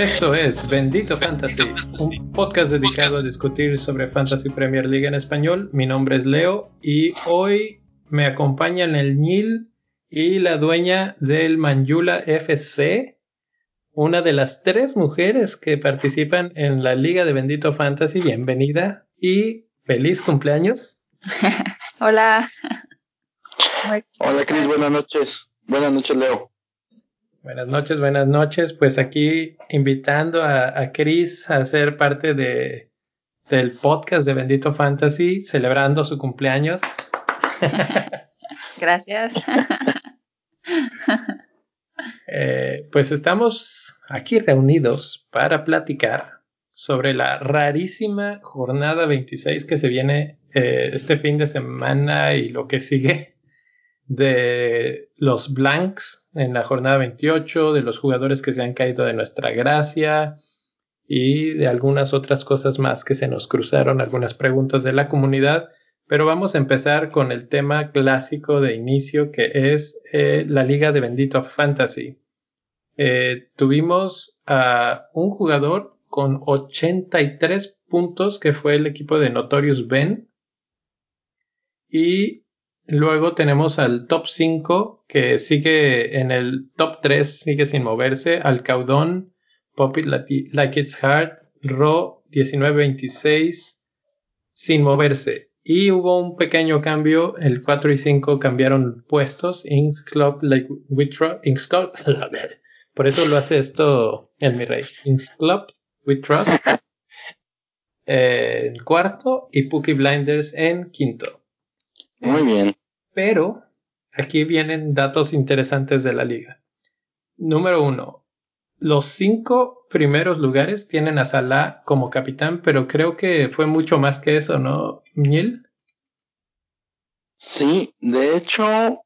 Esto es Bendito Fantasy, un podcast dedicado a discutir sobre Fantasy Premier League en español. Mi nombre es Leo y hoy me acompañan el Nil y la dueña del Manjula FC, una de las tres mujeres que participan en la Liga de Bendito Fantasy. Bienvenida y feliz cumpleaños. Hola. Hola Cris, buenas noches. Buenas noches Leo. Buenas noches, buenas noches. Pues aquí invitando a, a Chris a ser parte de, del podcast de Bendito Fantasy, celebrando su cumpleaños. Gracias. eh, pues estamos aquí reunidos para platicar sobre la rarísima jornada 26 que se viene eh, este fin de semana y lo que sigue de los blanks en la jornada 28, de los jugadores que se han caído de nuestra gracia y de algunas otras cosas más que se nos cruzaron, algunas preguntas de la comunidad. Pero vamos a empezar con el tema clásico de inicio que es eh, la Liga de Bendito Fantasy. Eh, tuvimos a un jugador con 83 puntos que fue el equipo de Notorious Ben y Luego tenemos al top 5 que sigue en el top 3, sigue sin moverse. Al Caudón, Pop It Like It's Hard, Ro 1926 sin moverse. Y hubo un pequeño cambio, el 4 y 5 cambiaron puestos. Inks Club Like We Trust. Club. Por eso lo hace esto en mi rey. Inks Club We Trust. en cuarto y Pookie Blinders en quinto. Muy bien. Pero aquí vienen datos interesantes de la liga. Número uno, los cinco primeros lugares tienen a Salah como capitán, pero creo que fue mucho más que eso, ¿no, Miel? Sí, de hecho,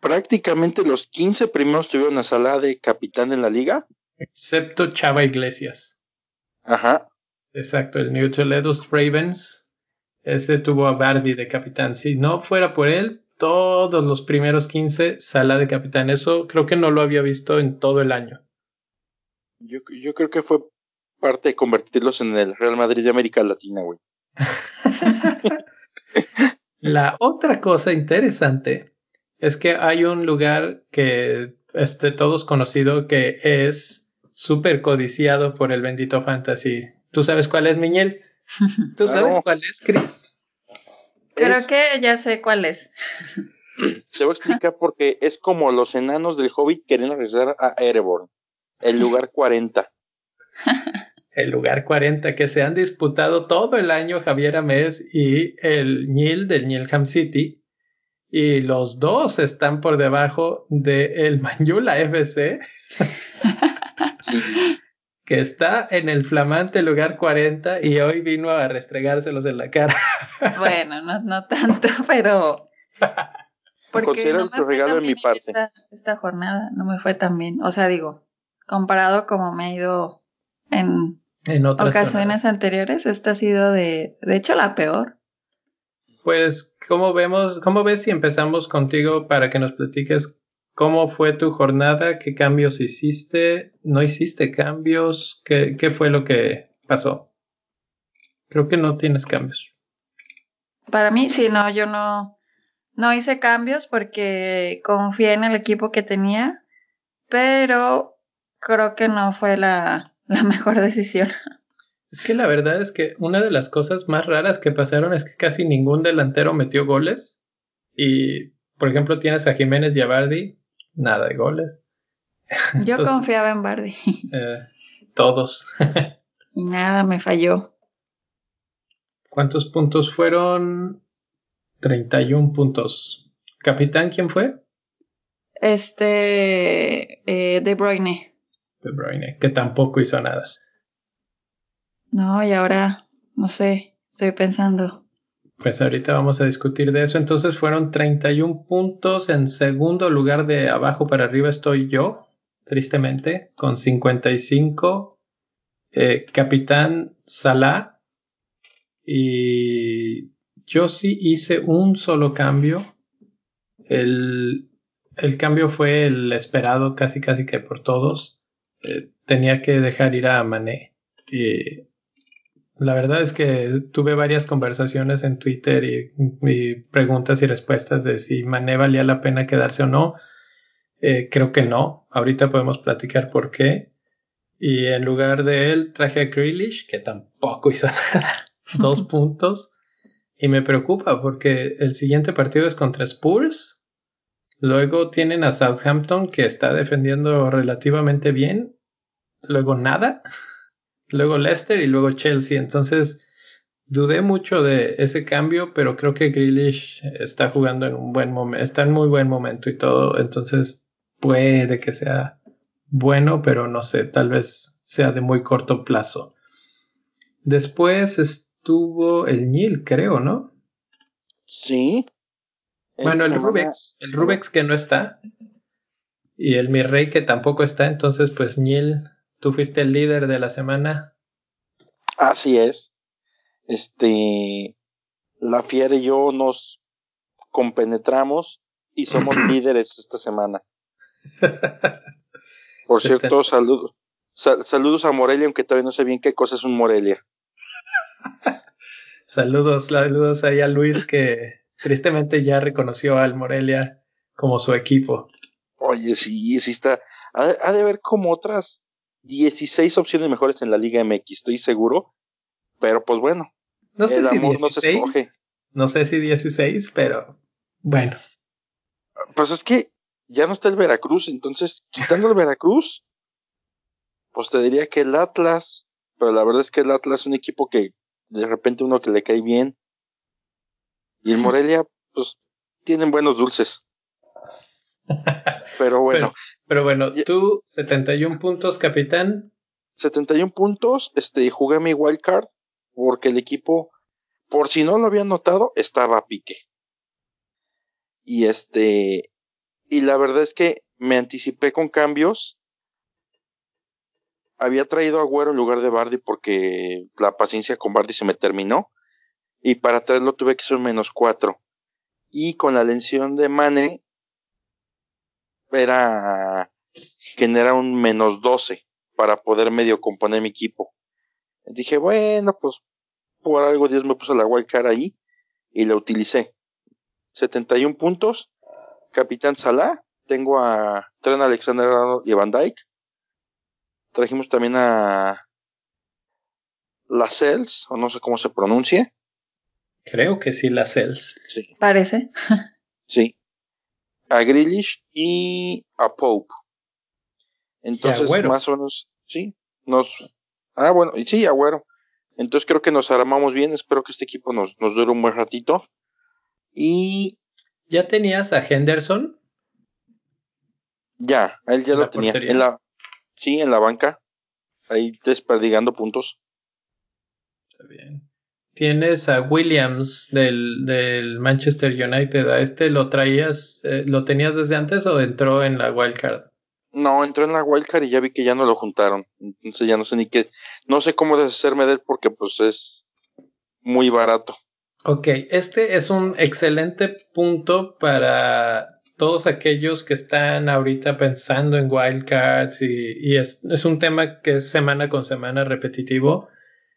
prácticamente los 15 primeros tuvieron a Salah de capitán en la liga. Excepto Chava Iglesias. Ajá. Exacto, el New Toledo Ravens ese tuvo a Bardi de capitán. Si no fuera por él, todos los primeros 15 sala de capitán. Eso creo que no lo había visto en todo el año. Yo, yo creo que fue parte de convertirlos en el Real Madrid de América Latina, güey. La otra cosa interesante es que hay un lugar que este todos conocido que es súper codiciado por el bendito fantasy. ¿Tú sabes cuál es, Miñel? ¿Tú sabes cuál es, Chris? Creo que ya sé cuál es. Te voy a explicar porque es como los enanos del Hobbit queriendo regresar a Ereborn, el lugar 40. el lugar 40 que se han disputado todo el año Javier Amés y el Nil del Nilham City. Y los dos están por debajo del el Manjula FC. que está en el flamante lugar 40 y hoy vino a restregárselos en la cara. Bueno, no, no tanto, pero... Porque no tu regalo en mi parte. Esta, jornada no me fue tan bien. O sea, digo, comparado como me ha ido en, en otras ocasiones anteriores, esta ha sido de, de hecho, la peor. Pues, ¿cómo vemos, cómo ves si empezamos contigo para que nos platiques ¿Cómo fue tu jornada? ¿Qué cambios hiciste? ¿No hiciste cambios? ¿Qué, qué fue lo que pasó? Creo que no tienes cambios. Para mí, sí, no, yo no, no hice cambios porque confié en el equipo que tenía, pero creo que no fue la, la mejor decisión. Es que la verdad es que una de las cosas más raras que pasaron es que casi ningún delantero metió goles. Y, por ejemplo, tienes a Jiménez y a Bardi, nada de goles. Yo confiaba en Bardi. Eh, todos. y nada, me falló. ¿Cuántos puntos fueron? 31 puntos. ¿Capitán quién fue? Este. Eh, de Bruyne. De Bruyne, que tampoco hizo nada. No, y ahora, no sé, estoy pensando. Pues ahorita vamos a discutir de eso. Entonces fueron 31 puntos. En segundo lugar de abajo para arriba estoy yo, tristemente, con 55. Eh, Capitán Salah. Y yo sí hice un solo cambio. El, el cambio fue el esperado casi casi que por todos. Eh, tenía que dejar ir a Mané. Y la verdad es que tuve varias conversaciones en Twitter y, y preguntas y respuestas de si Mané valía la pena quedarse o no. Eh, creo que no. Ahorita podemos platicar por qué. Y en lugar de él traje a Grealish, que tampoco hizo nada. Dos puntos. Y me preocupa porque el siguiente partido es contra Spurs. Luego tienen a Southampton que está defendiendo relativamente bien. Luego nada. Luego Leicester y luego Chelsea. Entonces dudé mucho de ese cambio, pero creo que Grealish está jugando en un buen momento, está en muy buen momento y todo. Entonces puede que sea bueno, pero no sé, tal vez sea de muy corto plazo. Después estuvo el Nil, creo, ¿no? Sí. Bueno, el Rubex, el Rubex que no está. Y el Mirrey que tampoco está. Entonces, pues Nil, tú fuiste el líder de la semana. Así es. Este, la Fiera y yo nos compenetramos y somos líderes esta semana. Por cierto, saludos. saludos a Morelia, aunque todavía no sé bien qué cosa es un Morelia. saludos, saludos ahí a Luis que tristemente ya reconoció al Morelia como su equipo. Oye, sí, sí está. Ha, de haber como otras 16 opciones mejores en la Liga MX, estoy seguro. Pero pues bueno. No sé si 16, no sé si 16, pero bueno. Pues es que ya no está el Veracruz, entonces quitando el Veracruz, pues te diría que el Atlas, pero la verdad es que el Atlas es un equipo que de repente uno que le cae bien. Y el Morelia, pues tienen buenos dulces. Pero bueno. Pero, bueno, tú 71 puntos, capitán. 71 puntos, este, jugué mi wild card porque el equipo, por si no lo habían notado, estaba a pique. Y este, y la verdad es que me anticipé con cambios. Había traído a Agüero en lugar de Bardi porque la paciencia con Bardi se me terminó. Y para traerlo tuve que ser menos cuatro. Y con la lesión de Mane era genera un menos doce para poder medio componer mi equipo. Dije, bueno, pues por algo Dios me puso la wildcard ahí y la utilicé. 71 puntos Capitán Salah, tengo a Tren Alexander y Van Dyke. Trajimos también a Lascelles, o no sé cómo se pronuncia. Creo que sí, Lascelles. Sí. Parece. sí. A Grealish y a Pope. Entonces, más o menos, sí, nos... Ah, bueno, y sí, Agüero. Entonces creo que nos armamos bien, espero que este equipo nos, nos dure un buen ratito. Y ¿Ya tenías a Henderson? Ya, él ya lo tenía. En la, sí, en la banca. Ahí desperdigando puntos. Está bien. Tienes a Williams del, del Manchester United. ¿A este lo traías, eh, lo tenías desde antes o entró en la wildcard? No, entró en la wildcard y ya vi que ya no lo juntaron. Entonces ya no sé ni qué. No sé cómo deshacerme de él porque pues es muy barato. Ok, este es un excelente punto para todos aquellos que están ahorita pensando en wildcards y, y es, es, un tema que es semana con semana repetitivo.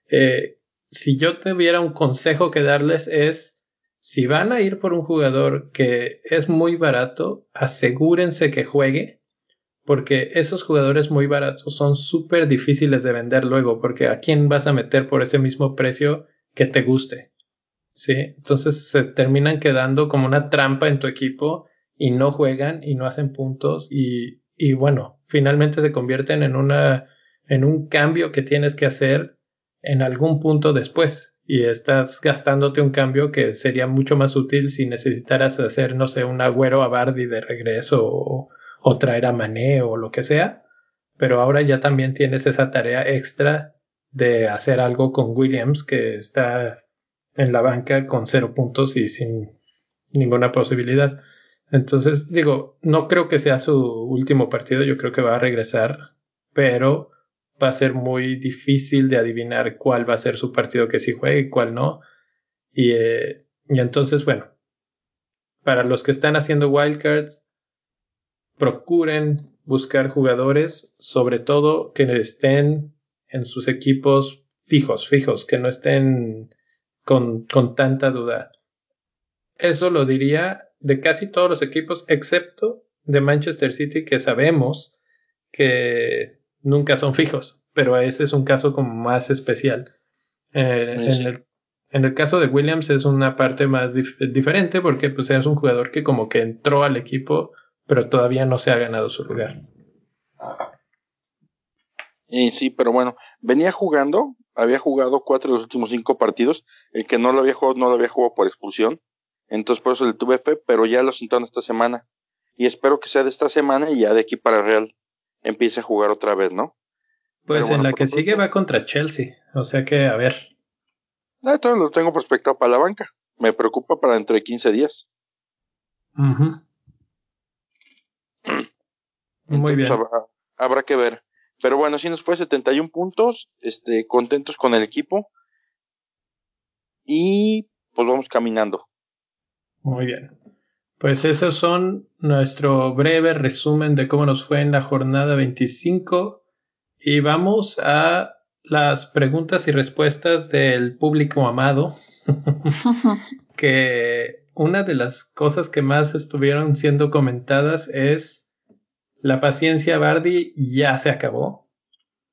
Eh, si yo tuviera un consejo que darles es, si van a ir por un jugador que es muy barato, asegúrense que juegue, porque esos jugadores muy baratos son súper difíciles de vender luego, porque a quién vas a meter por ese mismo precio que te guste. Sí, entonces se terminan quedando como una trampa en tu equipo y no juegan y no hacen puntos y, y bueno, finalmente se convierten en una, en un cambio que tienes que hacer en algún punto después y estás gastándote un cambio que sería mucho más útil si necesitaras hacer, no sé, un agüero a Bardi de regreso o, traer a Mané o lo que sea, pero ahora ya también tienes esa tarea extra de hacer algo con Williams que está en la banca con cero puntos y sin ninguna posibilidad. Entonces, digo, no creo que sea su último partido, yo creo que va a regresar, pero va a ser muy difícil de adivinar cuál va a ser su partido que sí juegue y cuál no. Y, eh, Y entonces, bueno, para los que están haciendo wildcards, procuren buscar jugadores, sobre todo que estén en sus equipos fijos, fijos, que no estén con, con tanta duda. Eso lo diría de casi todos los equipos, excepto de Manchester City, que sabemos que nunca son fijos, pero ese es un caso como más especial. Eh, en, el, en, el, caso de Williams es una parte más dif diferente porque pues es un jugador que como que entró al equipo, pero todavía no se ha ganado su lugar. Y sí, pero bueno, venía jugando, había jugado cuatro de los últimos cinco partidos, el que no lo había jugado no lo había jugado por expulsión, entonces por eso le tuve fe, pero ya lo sentaron esta semana. Y espero que sea de esta semana y ya de aquí para Real empiece a jugar otra vez, ¿no? Pues en la que sigue va contra Chelsea, o sea que a ver. No, todo lo tengo prospectado para la banca. Me preocupa para dentro de 15 días. Muy bien. Habrá, habrá, que ver. Pero bueno, si nos fue 71 puntos, este, contentos con el equipo. Y pues vamos caminando. Muy bien. Pues esos son nuestro breve resumen de cómo nos fue en la jornada 25 y vamos a las preguntas y respuestas del público amado. que una de las cosas que más estuvieron siendo comentadas es la paciencia Bardi ya se acabó.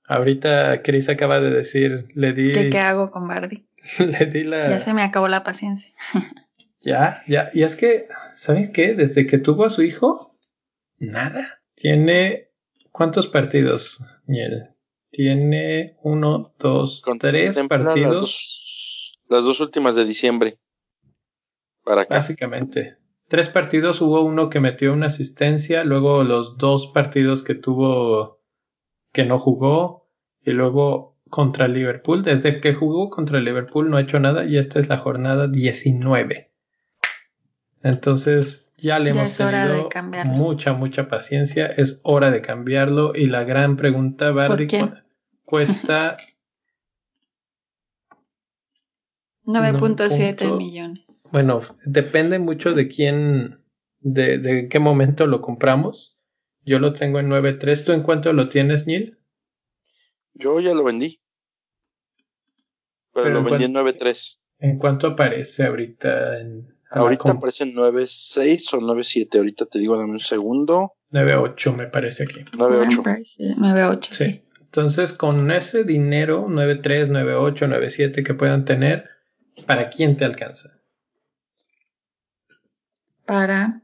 Ahorita Chris acaba de decir, le di... ¿Qué, qué hago con Bardi? le di la... Ya se me acabó la paciencia. ya, ya. Y es que, ¿sabes qué? Desde que tuvo a su hijo, nada. Tiene... ¿Cuántos partidos? Tiene uno, dos, tres partidos. Las dos, últimas de diciembre. Para acá. Básicamente. Tres partidos, hubo uno que metió una asistencia, luego los dos partidos que tuvo que no jugó, y luego contra Liverpool. Desde que jugó contra Liverpool no ha hecho nada y esta es la jornada 19. Entonces, ya le hemos tenido mucha, mucha paciencia. Es hora de cambiarlo. Y la gran pregunta, Barry, cuesta 9.7 millones. Bueno, depende mucho de quién, de, de, qué momento lo compramos. Yo lo tengo en 9.3. ¿Tú en cuánto lo tienes, Neil? Yo ya lo vendí. Pero, lo vendí en 9.3. ¿En cuánto aparece ahorita en Ahorita aparece 9.6 o 9.7. Ahorita te digo, dame un segundo. 9.8 me parece aquí. 9.8. 9.8, sí. Entonces, con ese dinero, 9.3, 9.8, 9.7 que puedan tener, ¿para quién te alcanza? Para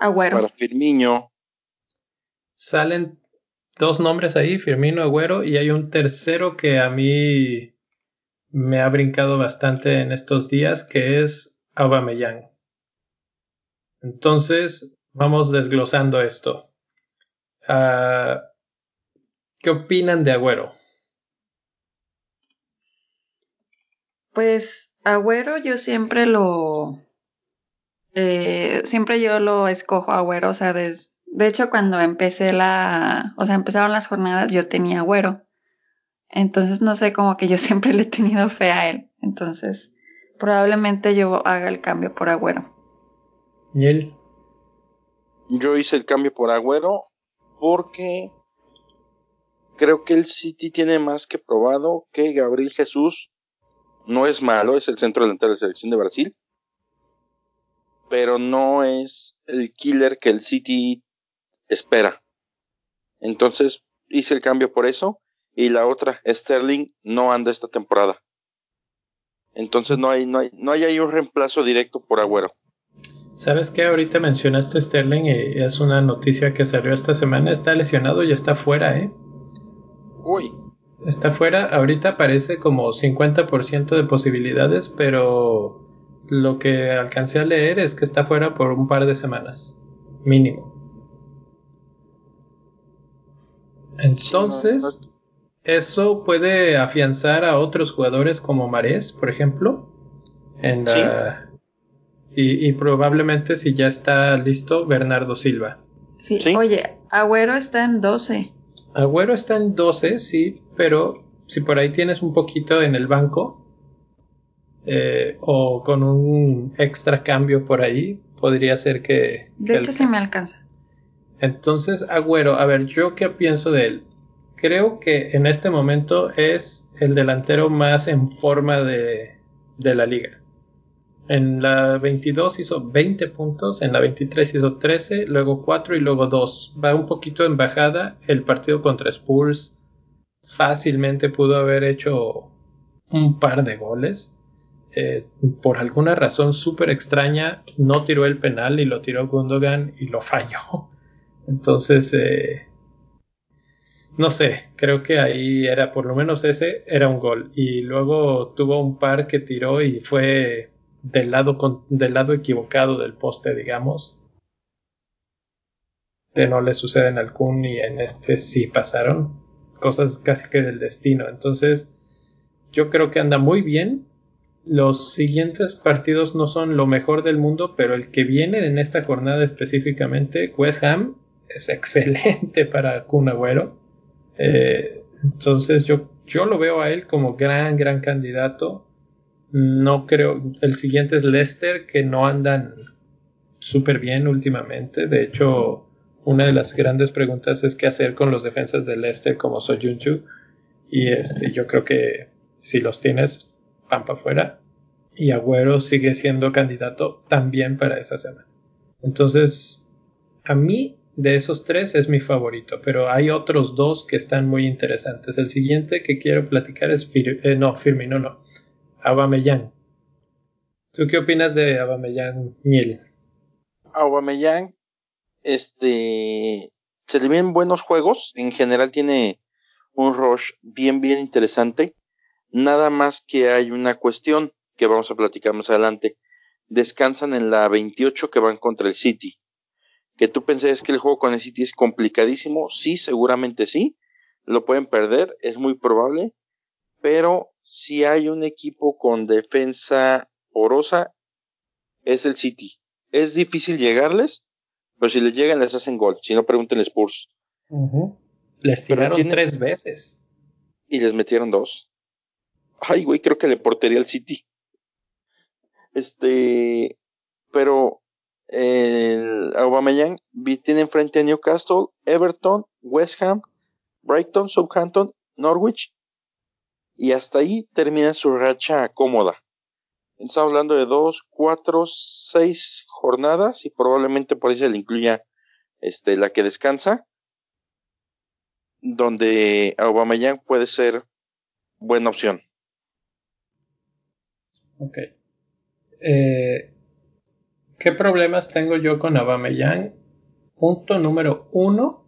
Agüero. Para Firmino. Salen dos nombres ahí, Firmino, Agüero, y hay un tercero que a mí me ha brincado bastante en estos días, que es Aubameyang. Entonces, vamos desglosando esto. Uh, ¿Qué opinan de Agüero? Pues Agüero yo siempre lo... Eh, siempre yo lo escojo Agüero, o sea, de hecho cuando empecé la... O sea, empezaron las jornadas yo tenía Agüero. Entonces no sé, como que yo siempre le he tenido fe a él. Entonces, probablemente yo haga el cambio por Agüero. ¿Y él? Yo hice el cambio por Agüero porque creo que el City tiene más que probado que Gabriel Jesús no es malo, es el centro delantero de la selección de Brasil, pero no es el killer que el City espera. Entonces hice el cambio por eso y la otra, Sterling no anda esta temporada. Entonces no hay, no hay, no hay ahí un reemplazo directo por Agüero. ¿Sabes qué? Ahorita mencionaste Sterling y es una noticia que salió esta semana. Está lesionado y está fuera, ¿eh? Uy. Está fuera. Ahorita parece como 50% de posibilidades, pero lo que alcancé a leer es que está fuera por un par de semanas. Mínimo. Entonces, eso puede afianzar a otros jugadores como Marés, por ejemplo. En y, probablemente si ya está listo, Bernardo Silva. Sí. Oye, Agüero está en 12. Agüero está en 12, sí, pero si por ahí tienes un poquito en el banco, eh, o con un extra cambio por ahí, podría ser que... De hecho, sí me alcanza. Entonces, Agüero, a ver, yo qué pienso de él. Creo que en este momento es el delantero más en forma de, de la liga. En la 22 hizo 20 puntos, en la 23 hizo 13, luego 4 y luego 2. Va un poquito en bajada. El partido contra Spurs fácilmente pudo haber hecho un par de goles. Eh, por alguna razón súper extraña, no tiró el penal y lo tiró Gundogan y lo falló. Entonces, eh, no sé, creo que ahí era por lo menos ese, era un gol. Y luego tuvo un par que tiró y fue del lado, del lado equivocado del poste, digamos. Que no le suceden al Kun y en este sí pasaron. Cosas casi que del destino. Entonces, yo creo que anda muy bien. Los siguientes partidos no son lo mejor del mundo, pero el que viene en esta jornada específicamente, West Ham, es excelente para Kun Agüero. Eh, entonces yo, yo lo veo a él como gran, gran candidato. No creo. El siguiente es Leicester, que no andan súper bien últimamente. De hecho, una de las grandes preguntas es qué hacer con los defensas de Leicester como Soyuncu. Y este, yo creo que si los tienes, van para afuera. Y Agüero sigue siendo candidato también para esa semana. Entonces, a mí de esos tres es mi favorito, pero hay otros dos que están muy interesantes. El siguiente que quiero platicar es eh, no, Firmino, no. Aubameyang. ¿Tú qué opinas de Aubameyang, Miel? Aubameyang, este, se le ven buenos juegos. En general tiene un rush bien, bien interesante. Nada más que hay una cuestión que vamos a platicar más adelante. Descansan en la 28 que van contra el City. Que tú pensás que el juego con el City es complicadísimo. Sí, seguramente sí. Lo pueden perder, es muy probable. Pero si hay un equipo con defensa porosa, es el City. Es difícil llegarles, pero si les llegan les hacen gol. Si no, pregunten Spurs. Les tiraron tres veces. Y les metieron dos. Ay, güey, creo que le portería al City. Este, pero el Aubameyang tiene enfrente a Newcastle, Everton, West Ham, Brighton, Southampton, Norwich y hasta ahí termina su racha cómoda. Estamos hablando de dos, cuatro, seis jornadas y probablemente por ahí se le incluya este, la que descansa, donde Aubameyang puede ser buena opción. Ok. Eh, ¿Qué problemas tengo yo con Aubameyang? Punto número uno.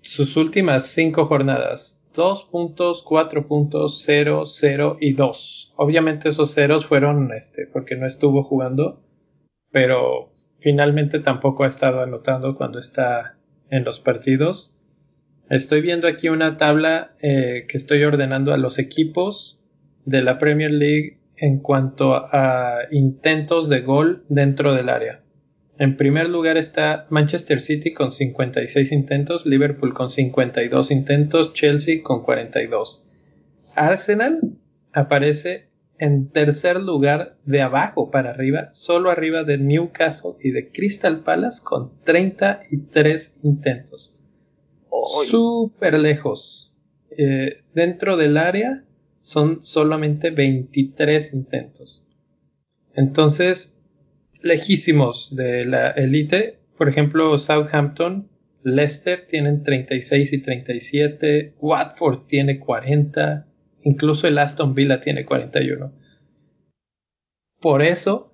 Sus últimas cinco jornadas. Dos puntos, cuatro puntos, cero, cero y dos. Obviamente esos ceros fueron este, porque no estuvo jugando, pero finalmente tampoco ha estado anotando cuando está en los partidos. Estoy viendo aquí una tabla eh, que estoy ordenando a los equipos de la Premier League en cuanto a intentos de gol dentro del área. En primer lugar está Manchester City con 56 intentos, Liverpool con 52 intentos, Chelsea con 42. Arsenal aparece en tercer lugar de abajo para arriba, solo arriba de Newcastle y de Crystal Palace con 33 intentos. Súper lejos. Eh, dentro del área son solamente 23 intentos. Entonces, lejísimos de la élite, por ejemplo, Southampton, Leicester tienen 36 y 37, Watford tiene 40, incluso el Aston Villa tiene 41. Por eso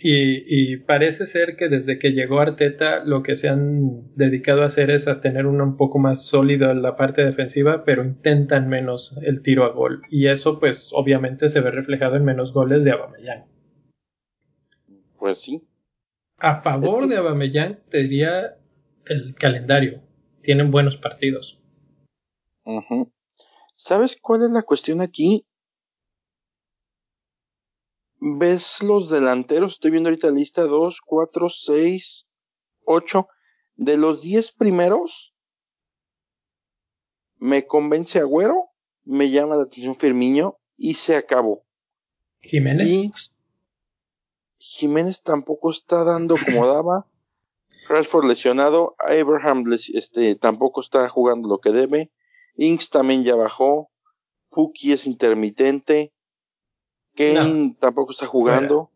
y, parece ser que desde que llegó Arteta lo que se han dedicado a hacer es a tener una un poco más sólido en la parte defensiva, pero intentan menos el tiro a gol. Y eso pues obviamente se ve reflejado en menos goles de Abameyang. Pues sí. A favor de Abameyang te diría el calendario. Tienen buenos partidos. ¿Sabes cuál es la cuestión aquí? Ves los delanteros, estoy viendo ahorita la lista 2, 4, 6, 8. De los 10 primeros, me convence Agüero, me llama la atención Firmiño y se acabó. Jiménez. Jiménez tampoco está dando como daba. Rashford lesionado. Abraham este, tampoco está jugando lo que debe. Inks también ya bajó. Puki es intermitente. Kane tampoco está jugando.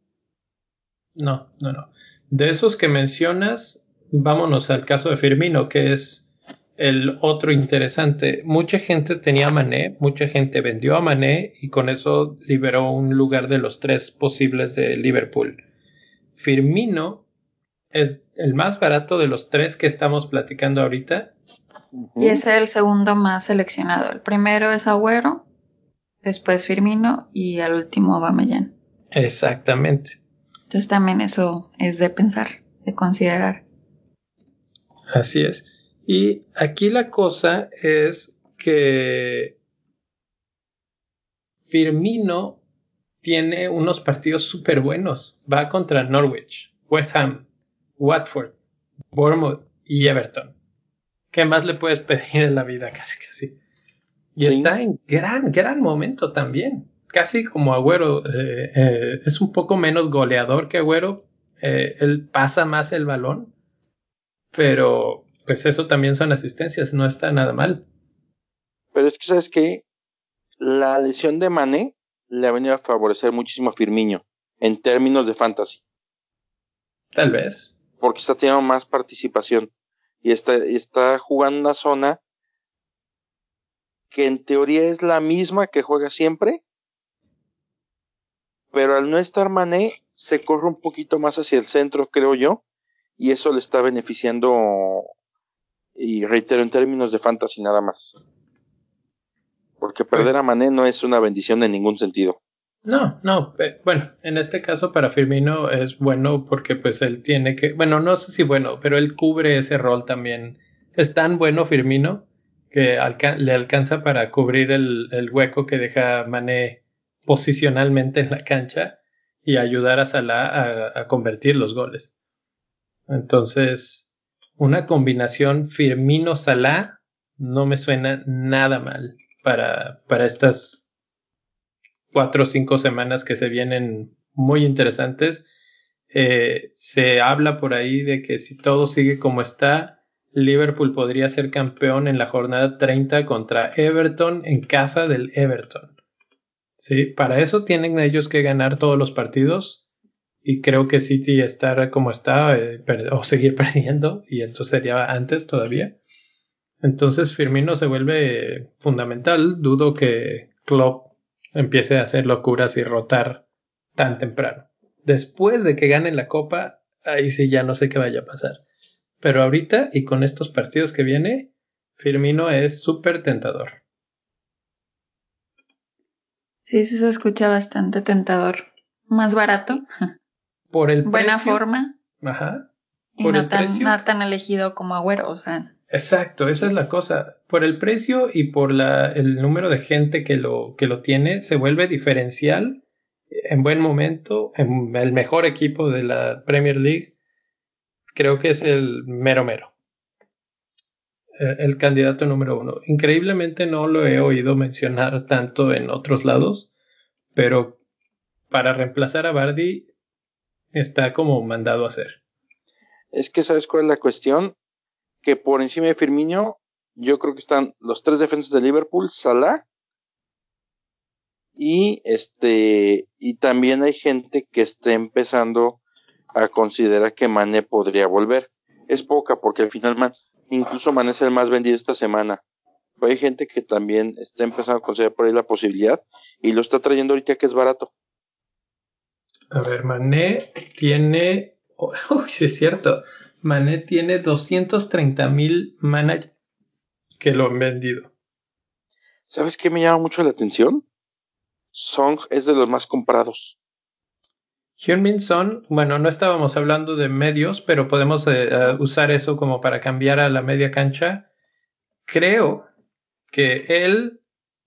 No, no, no. De esos que mencionas, vámonos al caso de Firmino, que es el otro interesante. Mucha gente tenía a Mané, mucha gente vendió a Mané y con eso liberó un lugar de los tres posibles de Liverpool. Firmino es el más barato de los tres que estamos platicando ahorita. Y es el segundo más seleccionado. El primero es Agüero, después Firmino y al último Aubameyang. Exactamente. Entonces también eso es de pensar, de considerar. Así es. Y aquí la cosa es que Firmino tiene unos partidos súper buenos. Va contra Norwich, West Ham, Watford, Bournemouth y Everton. ¿Qué más le puedes pedir en la vida? Casi, casi. Y está en gran, gran momento también. Casi como Agüero. Eh, eh, es un poco menos goleador que Agüero. Eh, él pasa más el balón. Pero pues eso también son asistencias, no está nada mal. Pero es que, ¿sabes que La lesión de Mané le ha venido a favorecer muchísimo a Firmino en términos de fantasy. Tal vez. Porque está teniendo más participación y está, está jugando una zona que en teoría es la misma que juega siempre, pero al no estar Mané se corre un poquito más hacia el centro, creo yo, y eso le está beneficiando y reitero en términos de fantasy nada más. Porque perder a Mané no es una bendición en ningún sentido. No, no, eh, bueno, en este caso para Firmino es bueno porque pues él tiene que, bueno, no sé si bueno, pero él cubre ese rol también. Es tan bueno Firmino que le alcanza para cubrir el, hueco que deja Mané posicionalmente en la cancha y ayudar a Salah a convertir los goles. Entonces, una combinación Firmino-Salah no me suena nada mal para, para estas cuatro o cinco semanas que se vienen muy interesantes. Eh, se habla por ahí de que si todo sigue como está, Liverpool podría ser campeón en la jornada 30 contra Everton en casa del Everton. Sí, para eso tienen ellos que ganar todos los partidos y creo que City estar como está eh, o seguir perdiendo y entonces sería antes todavía. Entonces Firmino se vuelve fundamental. Dudo que Klopp empiece a hacer locuras y rotar tan temprano. Después de que gane la copa, ahí sí ya no sé qué vaya a pasar. Pero ahorita y con estos partidos que viene, Firmino es súper tentador. Sí, sí se escucha bastante tentador. Más barato. por el Buena forma. Ajá. y no, tan, elegido como Agüero, o sea. Exacto, esa es la cosa. Por el precio y por la, el número de gente que lo, que lo tiene, se vuelve diferencial en buen momento, en el mejor equipo de la Premier League. Creo que es el mero mero. El, el candidato número uno. Increíblemente no lo he oído mencionar tanto en otros lados, pero para reemplazar a Bardi está como mandado a hacer. Es que sabes cuál es la cuestión, que por encima de Firmino, yo creo que están los tres defensas de Liverpool, Salah y este y también hay gente que está empezando a considerar que Mané podría volver. Es poca porque al final man, incluso Mané es el más vendido esta semana. Pero hay gente que también está empezando a considerar por ahí la posibilidad y lo está trayendo ahorita que es barato. A ver, Mané tiene. Uy, sí es cierto. Mané tiene 230 mil managers que lo han vendido. ¿Sabes qué me llama mucho la atención? Song es de los más comprados. Hyunmin Son, bueno, no estábamos hablando de medios, pero podemos eh, eh, usar eso como para cambiar a la media cancha. Creo que él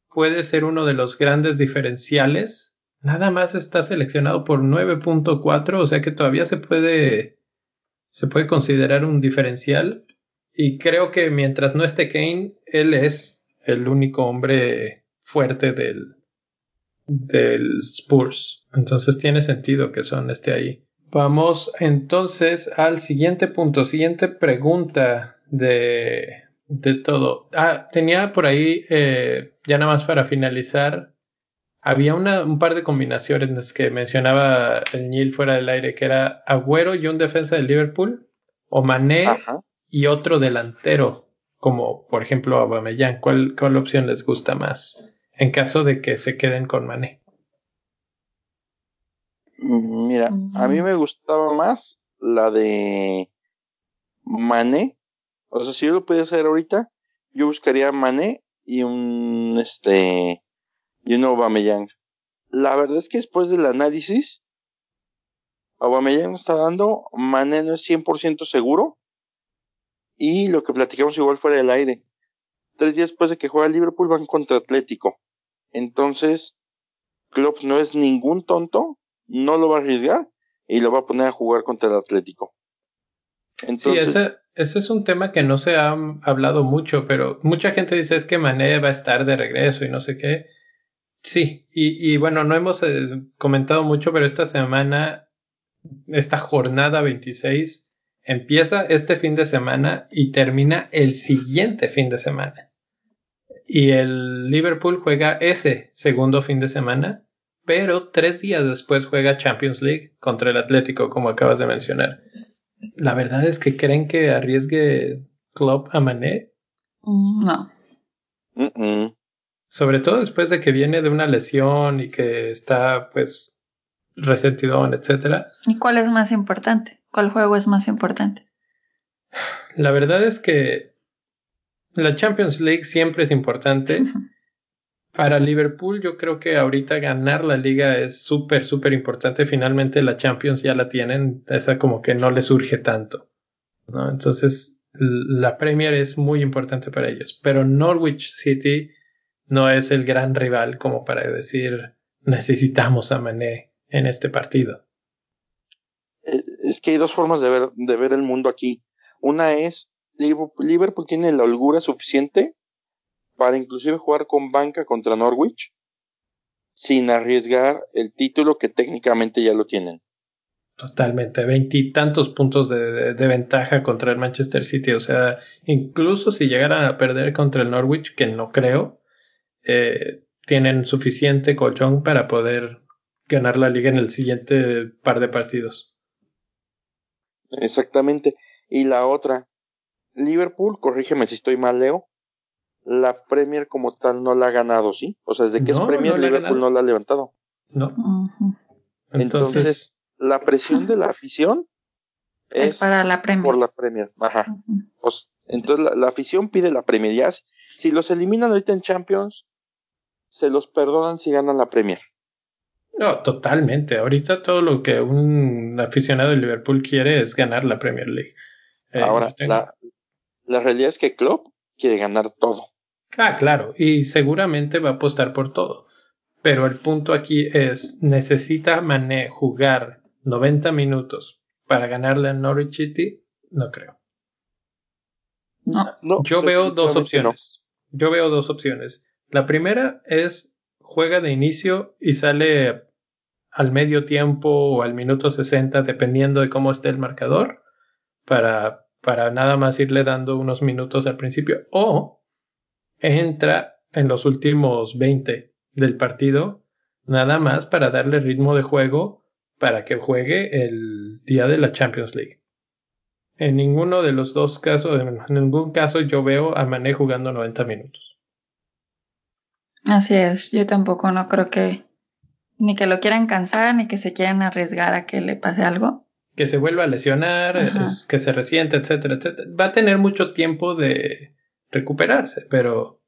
puede ser uno de los grandes diferenciales nada más está seleccionado por 9.4, o sea que todavía se puede, se puede considerar un diferencial. Y creo que mientras no esté Kane, él es el único hombre fuerte del, del Spurs. Entonces tiene sentido que Son esté ahí. Vamos entonces al siguiente punto, siguiente pregunta de, de todo. Ah, tenía por ahí, eh, ya nada más para finalizar, había una, un par de combinaciones que mencionaba el Neil fuera del aire, que era Agüero y un defensa del Liverpool, o Mané y otro delantero, como por ejemplo Aubameyang. ¿Cuál, ¿Cuál opción les gusta más en caso de que se queden con Mané? Mira, a mí me gustaba más la de Mané. O sea, si yo lo pudiera hacer ahorita, yo buscaría Mané y un este y un Aubameyang. La verdad es que después del análisis, Aubameyang está dando, Mané no es 100% seguro. Y lo que platicamos igual fuera del aire. Tres días después de que juega Liverpool van contra Atlético. Entonces, Klopp no es ningún tonto no lo va a arriesgar y lo va a poner a jugar contra el Atlético. Entonces, sí, ese, ese, es un tema que no se ha hablado mucho, pero mucha gente dice es que Mané va a estar de regreso y no sé qué. Sí, y, y bueno, no hemos eh, comentado mucho, pero esta semana, esta jornada 26 empieza este fin de semana y termina el siguiente fin de semana. Y el Liverpool juega ese segundo fin de semana pero tres días después juega Champions League contra el Atlético, como acabas de mencionar. La verdad es que creen que arriesgue Klopp a Mané. Mm, no. Sobre todo después de que viene de una lesión y que está, pues, resentidón, etcétera. ¿Y cuál es más importante? ¿Cuál juego es más importante? La verdad es que la Champions League siempre es importante. Para Liverpool yo creo que ahorita ganar la liga es súper, súper importante. Finalmente la Champions ya la tienen, esa como que no le surge tanto. ¿no? Entonces la Premier es muy importante para ellos. Pero Norwich City no es el gran rival como para decir necesitamos a Mané en este partido. Eh, es que hay dos formas de ver, de ver el mundo aquí. Una es Liverpool tiene la holgura suficiente para inclusive jugar con banca contra Norwich sin arriesgar el título que técnicamente ya lo tienen. Totalmente, veintitantos puntos de, ventaja contra el Manchester City. O sea, incluso si llegaran a perder contra el Norwich, que no creo, eh, tienen suficiente colchón para poder ganar la liga en el siguiente par de partidos. Exactamente. Y la otra, Liverpool, corrígeme si estoy mal, Leo, la Premier como tal no la ha ganado, ¿sí? O sea, desde que es Premier, Liverpool no la ha levantado. No. Entonces, la presión de la afición es, para la Premier. Por la Premier, ajá. entonces, la, afición pide la Premier. Ya, si los eliminan ahorita en Champions, se los perdonan si ganan la Premier. No, totalmente. Ahorita todo lo que un aficionado de Liverpool quiere es ganar la Premier League. Eh, Ahora, la, la realidad es que Klopp quiere ganar todo. Ah, claro, y seguramente va a apostar por todo. Pero el punto aquí es, ¿necesita Mané jugar 90 minutos para ganarle a Norwich City? No creo. No. Yo veo dos opciones. Yo veo dos opciones. La primera es juega de inicio y sale al medio tiempo o al minuto 60, dependiendo de cómo esté el marcador, para, para nada más irle dando unos minutos al principio. O entra en los últimos 20 del partido, nada más para darle ritmo de juego para que juegue el día de la Champions League. En ninguno de los dos casos, en ningún caso yo veo a Mané jugando 90 minutos. Así es, yo tampoco no creo que ni que lo quieran cansar ni que se quieran arriesgar a que le pase algo. Que se vuelva a lesionar, que se resiente, etcétera, etcétera. Va a tener mucho tiempo de, recuperarse, pero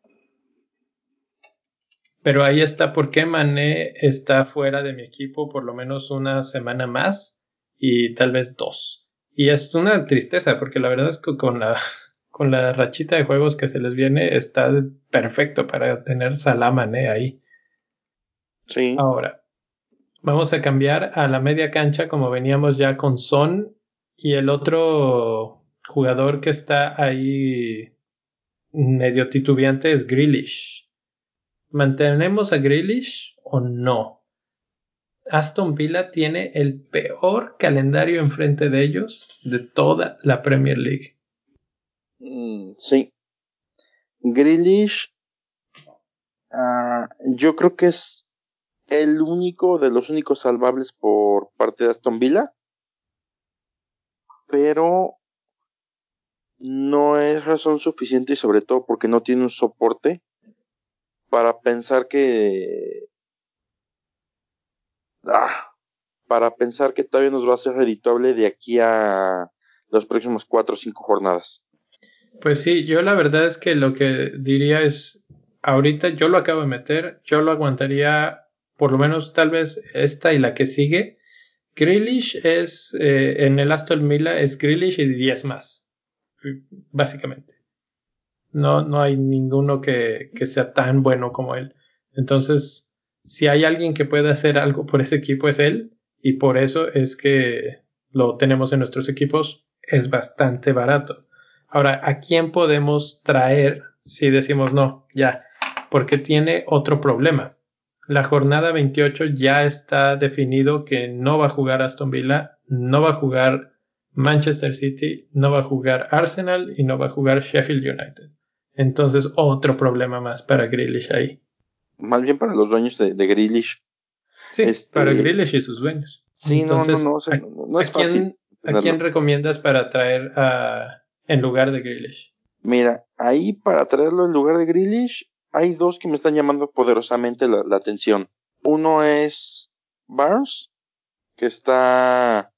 pero ahí está por qué Mané está fuera de mi equipo por lo menos una semana más y tal vez dos. Y es una tristeza porque la verdad es que con la con la rachita de juegos que se les viene está perfecto para tener Salah Mané ahí. Sí. Ahora, vamos a cambiar a la media cancha como veníamos ya con Son y el otro jugador que está ahí medio titubeante es Grealish. ¿Mantenemos a Grealish o no. Aston Villa tiene el peor calendario enfrente de ellos de toda la Premier League. Mm, sí. Grealish, ah, yo creo que es el único de los únicos salvables por parte de Aston Villa, pero no es razón suficiente y sobre todo porque no tiene un soporte para pensar que ah, para pensar que todavía nos va a ser redituable de aquí a los próximos cuatro o cinco jornadas. Pues sí, yo la verdad es que lo que diría es, ahorita yo lo acabo de meter, yo lo aguantaría por lo menos tal vez esta y la que sigue. Grealish es, eh, en el Aston Villa es Grealish y 10 más, básicamente. No, no hay ninguno que, que sea tan bueno como él. Entonces, si hay alguien que pueda hacer algo por ese equipo es él y por eso es que lo tenemos en nuestros equipos. Es bastante barato. Ahora, ¿a quién podemos traer si decimos no? Ya, porque tiene otro problema. La jornada 28 ya está definido que no va a jugar Aston Villa, no va a jugar Manchester City, no va a jugar Arsenal y no va a jugar Sheffield United. Entonces, otro problema más para Grealish ahí. Más bien para los dueños de, de Grealish. Sí, este, para Grealish y sus dueños. Sí, no, no, no, no, es quién, ¿A quién recomiendas para traer a, en lugar de Grealish? Mira, ahí para traerlo en lugar de Grealish, hay dos que me están llamando poderosamente la, atención. Uno es Barnes, que está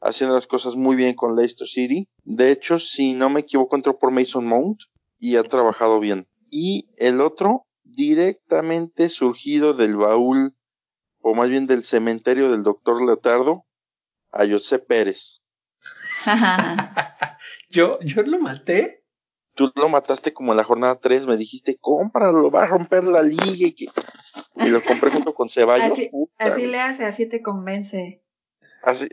haciendo las cosas muy bien con Leicester City. De hecho, si no me equivoco, entró por Mason Mount y ha trabajado bien. Y el otro, directamente surgido del baúl, o más bien del cementerio del doctor Leotardo, a José Pérez. yo, yo lo maté. Tú lo mataste como en la jornada 3, me dijiste, cómpralo, va a romper la liga y, que... y lo compré junto con Ceballos. Así, le hace, así te convence. Así,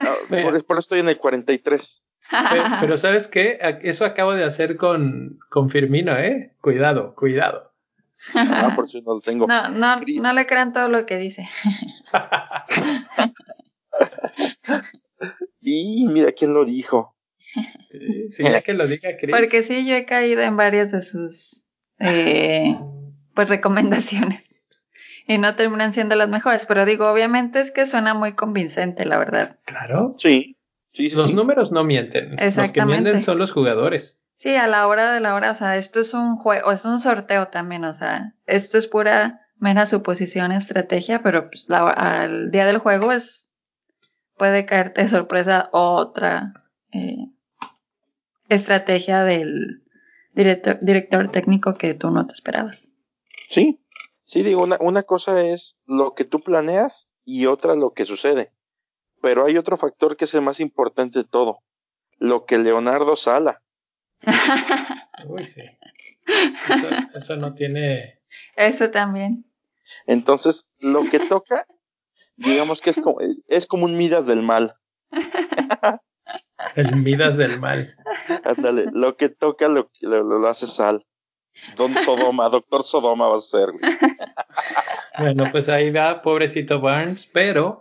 ah, por, eso estoy en el 43. Pero, pero, ¿sabes qué? Eso acabo de hacer con, con Firmino, ¿eh? Cuidado, cuidado. Ah, por si no lo tengo. No, no, no le crean todo lo que dice. y mira quién lo dijo. Sí, ya que lo diga Chris. Porque sí, yo he caído en varias de sus eh, pues recomendaciones. Y no terminan siendo las mejores, pero digo, obviamente es que suena muy convincente, la verdad. Claro. Sí. los números no mienten. Los que mienten son los jugadores. Sí, a la hora de la hora, o sea, esto es un juego, es un sorteo también, o sea, esto es pura mera suposición, estrategia, pero pues al día del juego es puede caerte de sorpresa otra eh, estrategia del director, director técnico que tú no te esperabas. Sí, sí, digo, una, una cosa es lo que tú planeas y otra lo que sucede. Pero hay otro factor que es el más importante de todo, lo que Leonardo Sala. Uy, sí. Eso, no tiene. Eso también. Entonces, lo que toca, digamos que es como, es como un Midas del mal. El Midas del mal. Ándale, lo que toca lo, lo, hace Sal. Don Sodoma, Doctor Sodoma va a ser. Bueno, pues ahí va, pobrecito Barnes, pero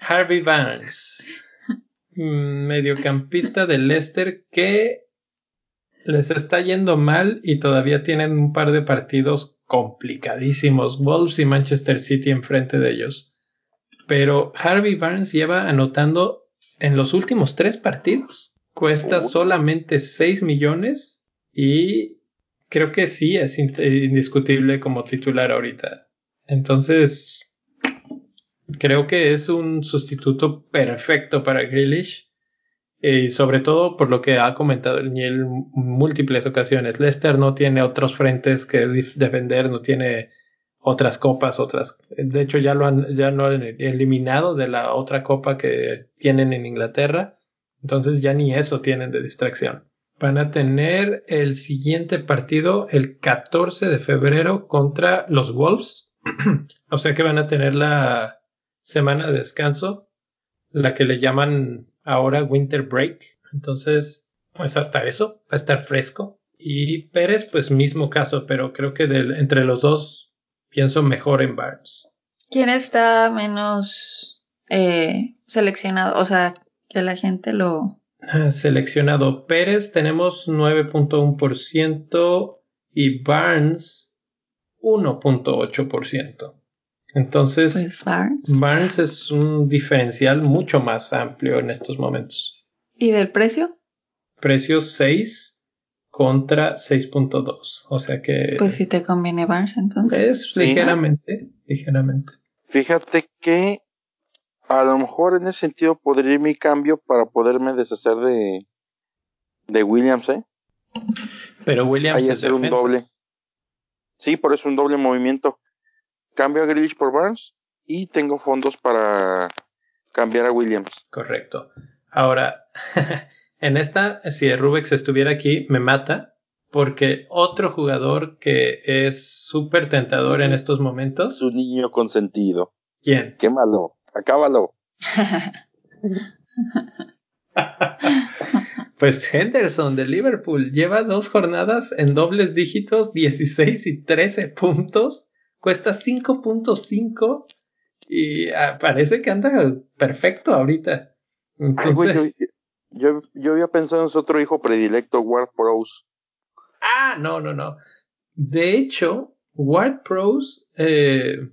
Harvey Barnes, mm, mediocampista de Leicester que les está yendo mal y todavía tienen un par de partidos complicadísimos, Wolves y Manchester City enfrente de ellos. Pero Harvey Barnes lleva anotando en los últimos tres partidos. Cuesta solamente 6 millones y creo que sí es indiscutible como titular ahorita. Entonces, creo que es un sustituto perfecto para Grealish. Y sobre todo por lo que ha comentado en múltiples ocasiones. Leicester no tiene otros frentes que defender, no tiene otras copas, otras. De hecho, ya lo han, ya lo han eliminado de la otra copa que tienen en Inglaterra. Entonces ya ni eso tienen de distracción. Van a tener el siguiente partido el 14 de febrero contra los Wolves. o sea que van a tener la semana de descanso, la que le llaman ahora Winter Break. Entonces, pues hasta eso, va a estar fresco. Y Pérez, pues mismo caso, pero creo que entre los dos pienso mejor en Barnes. ¿Quién está menos eh, seleccionado? O sea, que la gente lo... Ah, seleccionado. Pérez tenemos 9.1% y Barnes 1.8%. Entonces, Pues Barnes. Barnes es un diferencial mucho más amplio en estos momentos. ¿Y del precio? Precio 6 contra 6.2. O sea que Pues si te conviene Barnes entonces. es ligeramente, ligeramente. Fíjate que a lo mejor en ese sentido podría ir mi cambio para poderme deshacer de, de Williams, ¿eh? Pero Williams Ahí es hacer un doble. Sí, por eso un doble movimiento. Cambio a Grealish por Barnes y tengo fondos para cambiar a Williams. Correcto. Ahora, en esta, si Rubex estuviera aquí, me mata, porque otro jugador que es súper tentador en estos momentos, Su niño consentido. ¿quién? Quémalo, acábalo. Pues Henderson de Liverpool lleva dos jornadas en dobles dígitos, 16 y 13 puntos, cuesta 5.5 y ah, parece que anda perfecto ahorita. Ay, güey, yo, Entonces, yo, yo había pensado en su otro hijo predilecto, Ward Prowse. ah, no, no, no. De hecho, Ward Pros eh,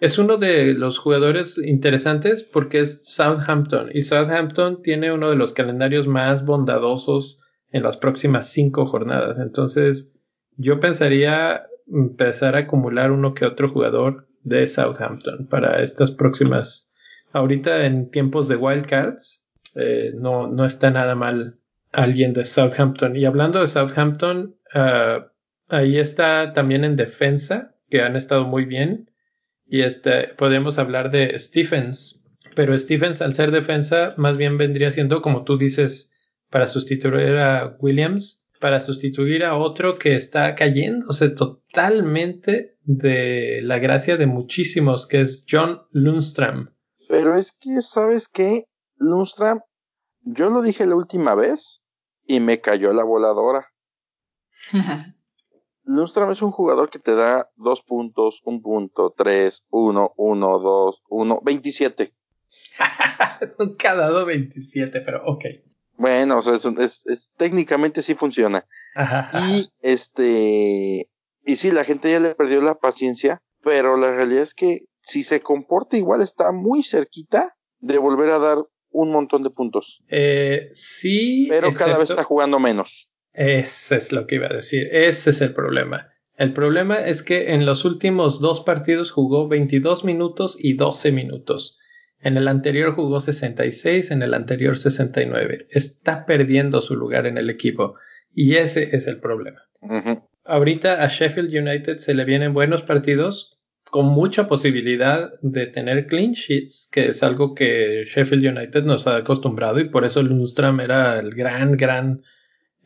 es uno de los jugadores interesantes porque es Southampton y Southampton tiene uno de los calendarios más bondadosos en las próximas cinco jornadas. Entonces, yo pensaría empezar a acumular uno que otro jugador de Southampton para estas próximas. Ahorita en tiempos de wildcards, eh, no, no está nada mal alguien de Southampton. Y hablando de Southampton, ah, ahí está también en defensa, que han estado muy bien. Y este, podemos hablar de Stephens. Pero Stephens, al ser defensa, más bien vendría siendo, como tú dices, para sustituir a Williams, para sustituir a otro que está cayéndose totalmente de la gracia de muchísimos, que es John Lundstram. Pero es que, ¿sabes qué? Lundstram, yo lo dije la última vez y me cayó la voladora. Lundstram es un jugador que te da dos puntos, un punto, tres, uno, uno, dos, uno, veintisiete. Nunca ha dado 27, pero ok. Bueno, o sea, es, es- es- técnicamente sí funciona. Ajá. Y este, y sí, la gente ya le perdió la paciencia, pero la realidad es que si se comporta igual está muy cerquita de volver a dar un montón de puntos. Eh, sí, Pero cada vez está jugando menos. Ese es lo que iba a decir. Ese es el problema. El problema es que en los últimos dos partidos jugó 22 minutos y 12 minutos. En el anterior jugó 66, en el anterior 69. Está perdiendo su lugar en el equipo. Y ese es el problema. Ahorita a Sheffield United se le vienen buenos partidos con mucha posibilidad de tener clean sheets, que es algo que Sheffield United nos ha acostumbrado y por eso Lundstram era el gran, gran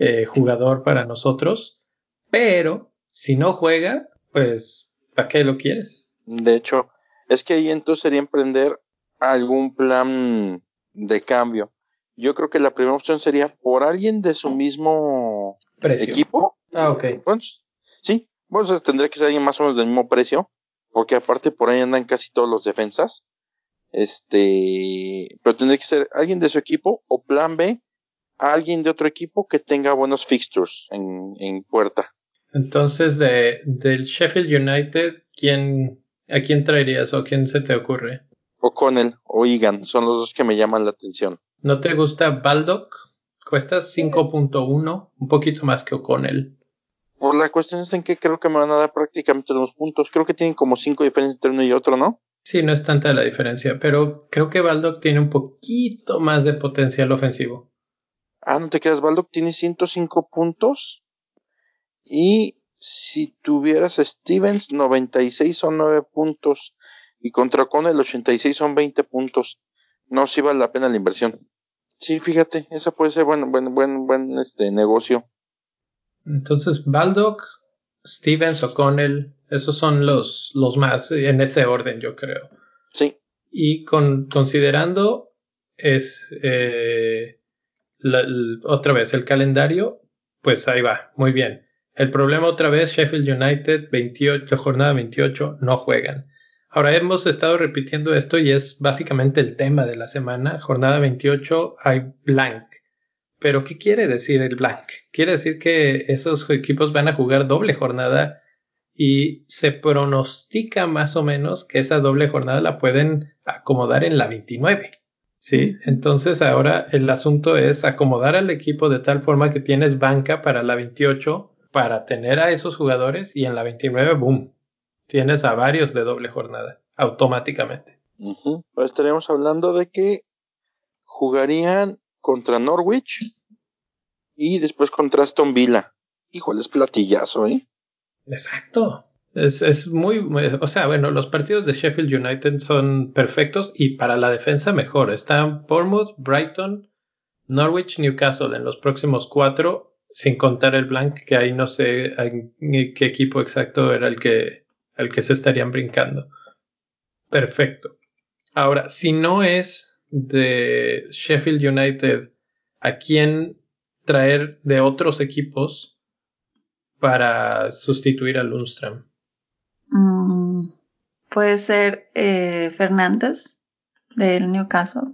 eh, jugador para nosotros. Pero si no juega, pues ¿para qué lo quieres? De hecho, es que ahí entonces sería emprender algún plan de cambio. Yo creo que la primera opción sería por alguien de su mismo Precio. equipo. Ah, ok. Sí, bueno, tendría que ser alguien más o menos del mismo precio, porque aparte por ahí andan casi todos los defensas. Este, pero tendría que ser alguien de su equipo o plan B, alguien de otro equipo que tenga buenos fixtures en, en puerta. Entonces, de, del Sheffield United, ¿quién, ¿a quién traerías o a quién se te ocurre? O Connell o Egan, son los dos que me llaman la atención. ¿No te gusta Baldock? Cuesta 5.1, un poquito más que O'Connell. Por la cuestión es en que creo que me van a dar prácticamente los puntos. Creo que tienen como cinco diferencias entre uno y otro, ¿no? Sí, no es tanta la diferencia, pero creo que Baldock tiene un poquito más de potencial ofensivo. Ah, no te creas, Baldock tiene 105 puntos. Y si tuvieras a Stevens, 96 son 9 puntos. Y contra Connell, 86 son 20 puntos. No, sí vale la pena la inversión. Sí, fíjate, esa puede ser buen, buen, buen, buen este negocio. Entonces, Baldock, Stevens, O'Connell, esos son los, los más en ese orden, yo creo. Sí, Y con, considerando es eh, la- otra vez el calendario, pues ahí va, muy bien. El problema otra vez, Sheffield United, 28, jornada 28, no juegan. Ahora hemos estado repitiendo esto y es básicamente el tema de la semana. Jornada 28 hay blank. Pero ¿qué quiere decir el blank? Quiere decir que esos equipos van a jugar doble jornada y se pronostica más o menos que esa doble jornada la pueden acomodar en la 29. ¿Sí? Entonces ahora el asunto es acomodar al equipo de tal forma que tienes banca para la 28 para tener a esos jugadores y en la 29, boom, tienes a varios de doble jornada automáticamente. Pues estaríamos hablando de que jugarían contra Norwich y después contra Aston Villa. Híjole, es platillazo, ¿eh? Exacto. Es, es muy, o sea, bueno, los partidos de Sheffield United son perfectos y para la defensa mejor. Están Bournemouth, Brighton, Norwich, Newcastle en los próximos cuatro, sin contar el blank, que ahí no sé qué equipo exacto era el que, el que se estarían brincando. Perfecto. Ahora, si no es de Sheffield United, ¿a quién traer de otros equipos para sustituir a Lundström? Mm, puede ser eh, Fernández del Newcastle.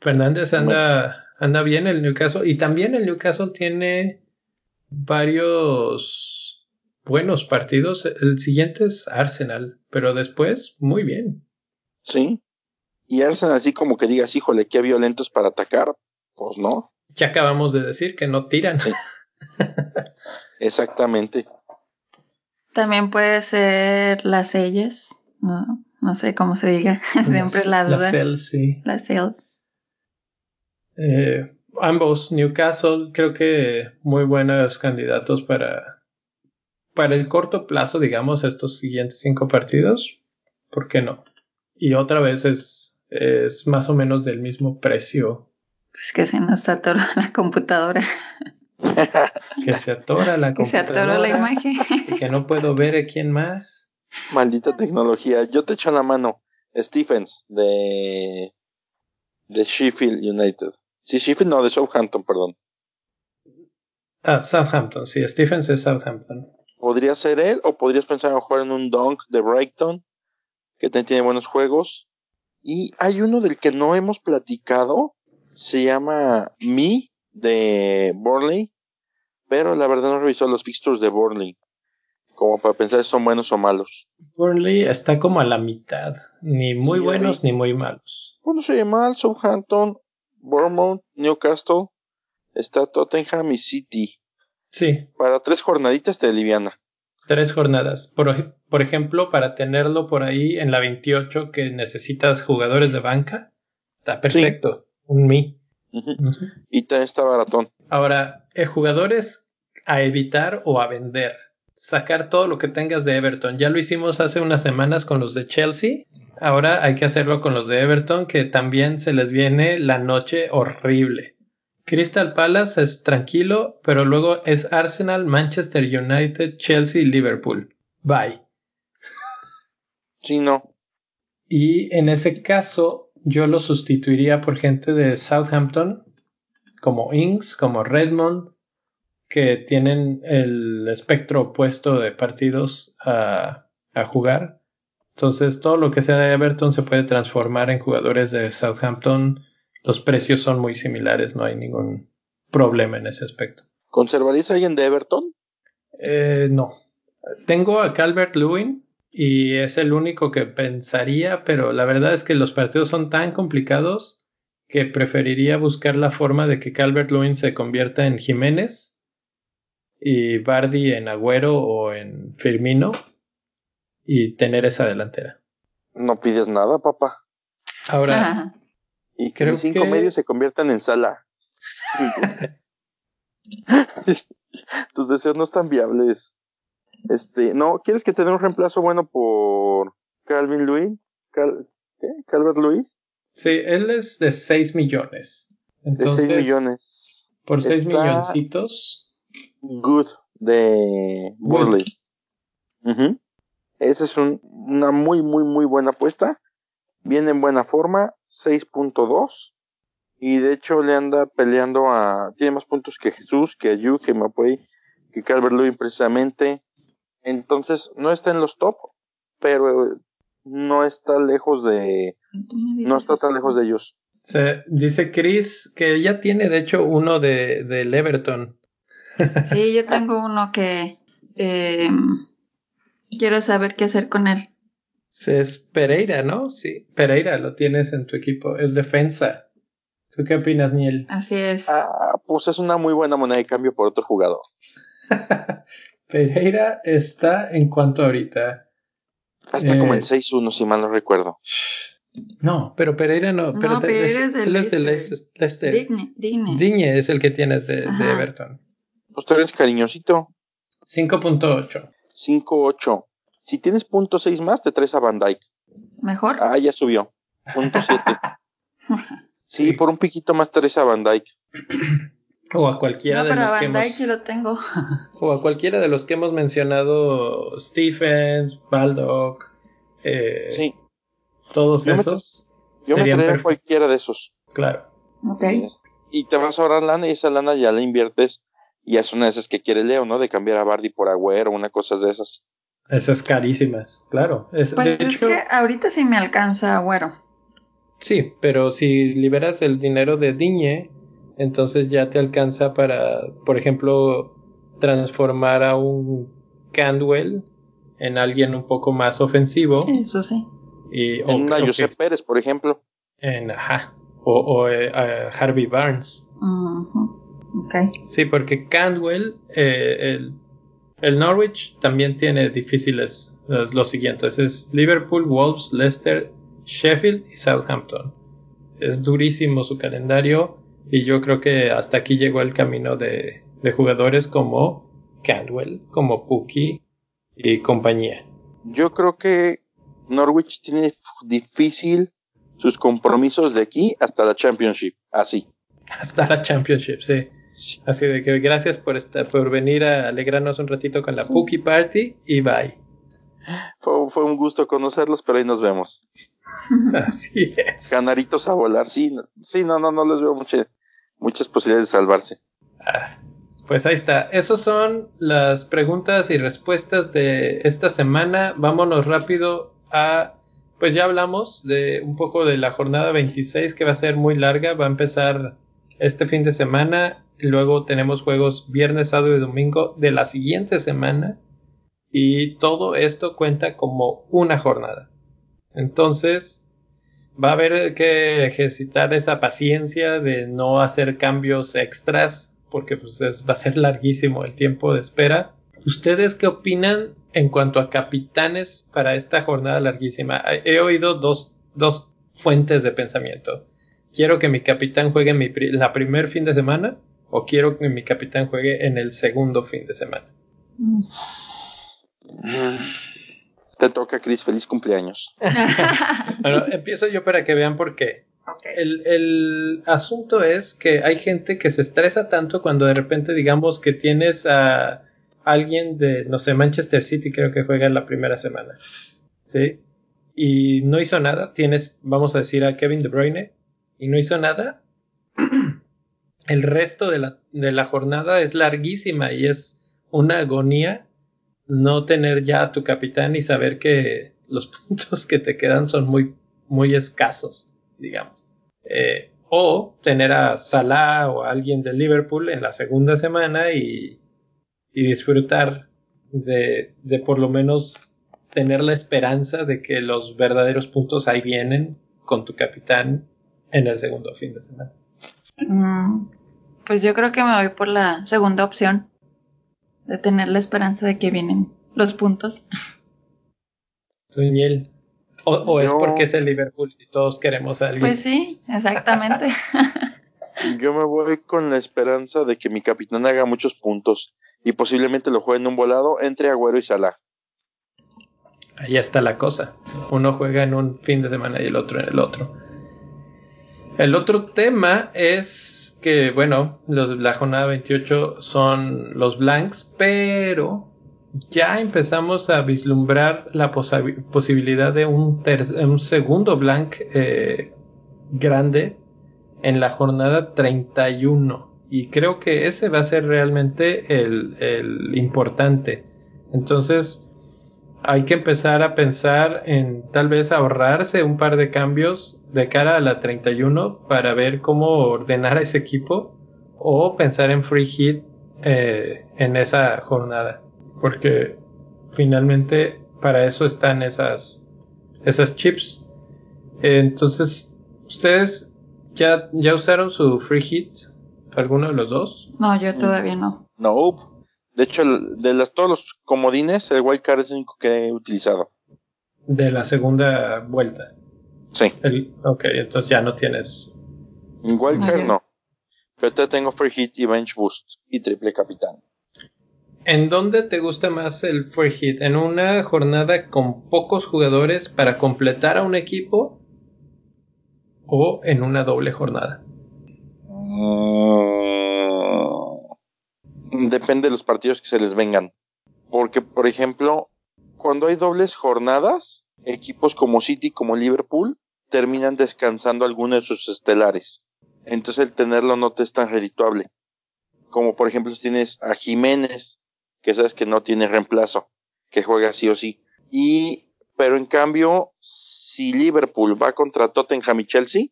Fernández anda, anda bien el Newcastle y también el Newcastle tiene varios buenos partidos. El siguiente es Arsenal, pero después muy bien. Sí. Y Arsenal así como que digas, híjole, qué violentos para atacar, pues no. Ya acabamos de decir que no tiran. Exactamente. También puede ser las ellas, no, no sé cómo se diga, siempre la duda. Las sales, sí. Las sales. Eh, ambos, Newcastle, creo que muy buenos candidatos para, para el corto plazo, digamos, estos siguientes cinco partidos. ¿Por qué no? Y otra vez es, es más o menos del mismo precio. Es que se nos atora la computadora. que se atora la Que se atora la imagen. Y que no puedo ver a quién más. Maldita tecnología. Yo te echo la mano. Stephens de de Sheffield United. Sí, Sheffield no, de Southampton, perdón. Ah, Southampton, sí, Stephens es Southampton. Podría ser él o podrías pensar en jugar en un Dunk de Brighton, que también tiene buenos juegos. Y hay uno del que no hemos platicado, se llama Me de Burnley, pero la verdad no revisó los fixtures de Burnley, como para pensar si son buenos o malos. Burnley está como a la mitad, ni muy Sí, buenos ni muy malos. Bueno, se llama mal, Southampton, Bournemouth, Newcastle, está Tottenham y City. Sí, Para tres jornaditas te liviana. tres jornadas. Por, por ejemplo, para tenerlo por ahí en la 28 que necesitas jugadores de banca, está perfecto. Un mi. Ujú. Ujú. Y también está baratón. Ahora, eh, jugadores a evitar o a vender. Sacar todo lo que tengas de Everton. Ya lo hicimos hace unas semanas con los de Chelsea. Ahora hay que hacerlo con los de Everton, que también se les viene la noche horrible. Crystal Palace es tranquilo, pero luego es Arsenal, Manchester United, Chelsea y Liverpool. Bye. Sí, no. Y en ese caso, yo lo sustituiría por gente de Southampton, como Ings, como Redmond, que tienen el espectro opuesto de partidos a, a jugar. Entonces, todo lo que sea de Everton se puede transformar en jugadores de Southampton. Los precios son muy similares, no hay ningún problema en ese aspecto. ¿Conservarías a alguien de Everton? Eh, no. Tengo a Calvert Lewin y es el único que pensaría, pero la verdad es que los partidos son tan complicados que preferiría buscar la forma de que Calvert Lewin se convierta en Jiménez y Bardi en Agüero o en Firmino y tener esa delantera. No pides nada, papá. Ahora, Ajá. Y que Creo mis cinco que- medios se conviertan en sala. Tus deseos no están viables. Este, no, ¿quieres que te dé un reemplazo bueno por Calvin Lewin? Cal, ¿Qué? ¿Calvert Lewis? sí, él es de 6 millones. De Entonces, 6 millones. por 6 Está- milloncitos, Good de Burley. Esa es un- una muy, muy, muy buena apuesta. Viene en buena forma, 6.2. Y de hecho le anda peleando a... Tiene más puntos que Jesús, que Ayu, que Mapuey, que Calvert Lewin precisamente. Entonces, no está en los top, pero no está lejos de, no está tan lejos de ellos. Se, dice Chris que ya tiene, de hecho, uno de, del Everton. Sí, yo tengo uno que eh, quiero saber qué hacer con él. Es Pereira, ¿no? Sí, Pereira lo tienes en tu equipo, es defensa. ¿Tú qué opinas, Niel? Así es. Ah, pues es una muy buena moneda de cambio por otro jugador. Pereira está en cuanto ahorita. Está como en 6-1, eh, si mal no recuerdo. No, pero Pereira no. Pero no, Pereira es, él es de Leicester. Digne, Digne. Digne es el que tienes de, de Everton. Pues tú eres cariñosito. 5.8. 5.8. Si tienes punto 6 más, te traes a Van Dyke. ¿Mejor? Ah, ya subió. Punto 7. sí, por un piquito más te traes a Van Dyke. O a cualquiera no, de los Van que hemos... lo tengo. o a cualquiera de los que hemos mencionado, Stephens, Baldock, eh, sí. todos yo esos. Me yo me traería a cualquiera de esos. Claro. Ok. Y te vas a ahorrar lana y esa lana ya la inviertes y es una de esas que quiere Leo, ¿no? De cambiar a Bardi por Agüero, una cosa de esas. Esas carísimas, claro. Es, pues de es hecho, que ahorita sí me alcanza Agüero. Sí, pero si liberas el dinero de Diñe, entonces ya te alcanza para, por ejemplo, transformar a un Candwell en alguien un poco más ofensivo. Eso sí. Y, en una José Pérez, por ejemplo. En, ajá. O, o eh, uh, Harvey Barnes. Uh -huh. Okay. Sí, porque Candwell, eh, el, el, Norwich también tiene difíciles los, los, siguientes. Es Liverpool, Wolves, Leicester, Sheffield y Southampton. Es durísimo su calendario y yo creo que hasta aquí llegó el camino de, de jugadores como Candwell, como Pookie y compañía. Yo creo que Norwich tiene difícil sus compromisos de aquí hasta la Championship, así. Hasta la Championship, sí. Así de que gracias por estar, por venir a alegrarnos un ratito con la sí. Pookie Party y bye. Fue, fue, un gusto conocerlos, pero ahí nos vemos. Así es. Canaritos a volar, sí, sí, no, no, no les veo mucha, muchas posibilidades de salvarse. Ah, pues ahí está. Esas son las preguntas y respuestas de esta semana. Vámonos rápido a, pues ya hablamos de un poco de la jornada 26 que va a ser muy larga, va a empezar este fin de semana Luego tenemos juegos viernes, sábado y domingo de la siguiente semana. Y todo esto cuenta como una jornada. Entonces, va a haber que ejercitar esa paciencia de no hacer cambios extras, porque pues es, va a ser larguísimo el tiempo de espera. ¿Ustedes qué opinan en cuanto a capitanes para esta jornada larguísima? He oído dos, dos fuentes de pensamiento. Quiero que mi capitán juegue mi, la primer fin de semana o quiero que mi capitán juegue en el segundo fin de semana. Mm. Te toca, Chris. Feliz cumpleaños. bueno, empiezo yo para que vean por qué. Okay. El, el, asunto es que hay gente que se estresa tanto cuando de repente digamos que tienes a alguien de, no sé, Manchester City creo que juega en la primera semana. ¿Sí? Y no hizo nada. Tienes, vamos a decir, a Kevin De Bruyne y no hizo nada el resto de la, de la jornada es larguísima y es una agonía no tener ya a tu capitán y saber que los puntos que te quedan son muy, muy escasos, digamos. Eh, o tener a Salah o a alguien de Liverpool en la segunda semana y, y disfrutar de, de por lo menos tener la esperanza de que los verdaderos puntos ahí vienen con tu capitán en el segundo fin de semana. Mm, pues yo creo que me voy por la segunda opción. De tener la esperanza de que vienen los puntos. Suñel. O, o es porque es el Liverpool y todos queremos a alguien. Pues sí, exactamente. yo me voy con la esperanza de que mi capitán haga muchos puntos y posiblemente lo juegue en un volado entre Agüero y Salah. Ahí está la cosa. Uno juega en un fin de semana y el otro en el otro. El otro tema es que, bueno, los, la jornada 28 son los blanks, pero ya empezamos a vislumbrar la posi posibilidad de un, un segundo blank eh, grande en la jornada 31. Y creo que ese va a ser realmente el, el importante. Entonces, hay que empezar a pensar en tal vez ahorrarse un par de cambios de cara a la 31 para ver cómo ordenar a ese equipo o pensar en free hit eh, en esa jornada. Porque finalmente para eso están esas esas chips. Entonces ustedes ya ya usaron su free hit alguno de los dos no yo todavía no. No de hecho, de las, todos los comodines, el wildcard es el único que he utilizado. De la segunda vuelta. Sí. El, ok, entonces ya no tienes. Wildcard no. Pero te tengo free hit y bench boost y triple capitán. ¿En dónde te gusta más el free hit? ¿En una jornada con pocos jugadores para completar a un equipo? ¿O en una doble jornada? Mm, depende de los partidos que se les vengan. Porque, por ejemplo, cuando hay dobles jornadas, equipos como City, como Liverpool, terminan descansando algunos de sus estelares. Entonces el tenerlo no te es tan redituable. Como por ejemplo si tienes a Jiménez, que sabes que no tiene reemplazo, que juega sí o sí. Y, pero en cambio, si Liverpool va contra Tottenham y Chelsea,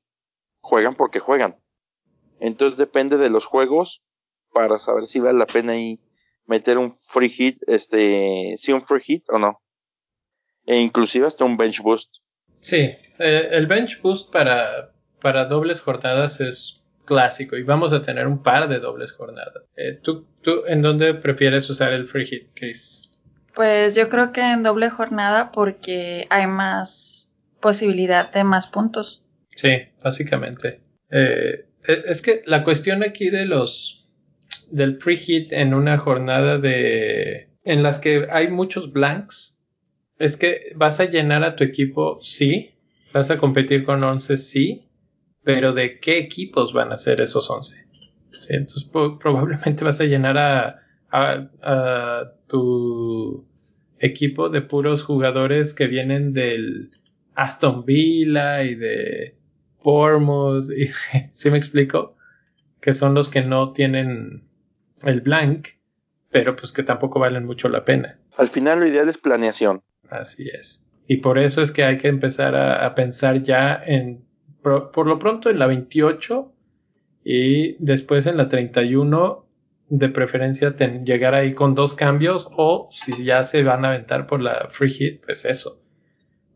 juegan porque juegan. Entonces depende de los juegos para saber si vale la pena ahí meter un free hit, este, si un free hit o no. E inclusive hasta un bench boost. Sí, eh, el bench boost para, para dobles jornadas es clásico y vamos a tener un par de dobles jornadas. Eh, ¿tú, ¿Tú en dónde prefieres usar el free hit, Chris? Pues yo creo que en doble jornada porque hay más posibilidad de más puntos. Sí, básicamente. Eh, e, es que la cuestión aquí de los del pre-hit en una jornada de en las que hay muchos blanks es que vas a llenar a tu equipo sí vas a competir con 11 sí pero de qué equipos van a ser esos 11 entonces probablemente vas a llenar a, a, a, tu equipo de puros jugadores que vienen del Aston Villa y de Bournemouth y, ¿sí me explico? que son los que no tienen el blank, pero pues que tampoco valen mucho la pena. Al final lo ideal es planeación. Así es. Y por eso es que hay que empezar a, pensar ya en, por, lo pronto en la 28 y después en la 31, de preferencia llegar ahí con dos cambios o si ya se van a aventar por la free hit, pues eso.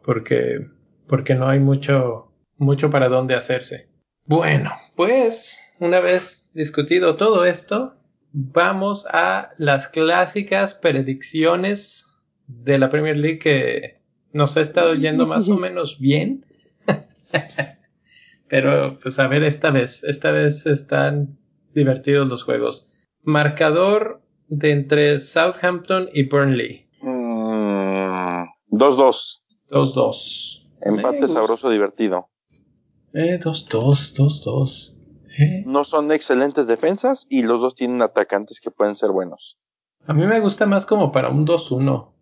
Porque, porque no hay mucho, mucho para dónde hacerse. Bueno, pues una vez discutido todo esto, vamos a las clásicas predicciones de la Premier League que nos ha estado yendo más o menos bien. Pero pues a ver esta vez, esta vez están divertidos los juegos. Marcador de entre Southampton y Burnley. 2-2. Mm, 2-2. Empate sabroso divertido. Eh, 2-2, 2-2. No son excelentes defensas y los dos tienen atacantes que pueden ser buenos. A mí me gusta más como para un 2-1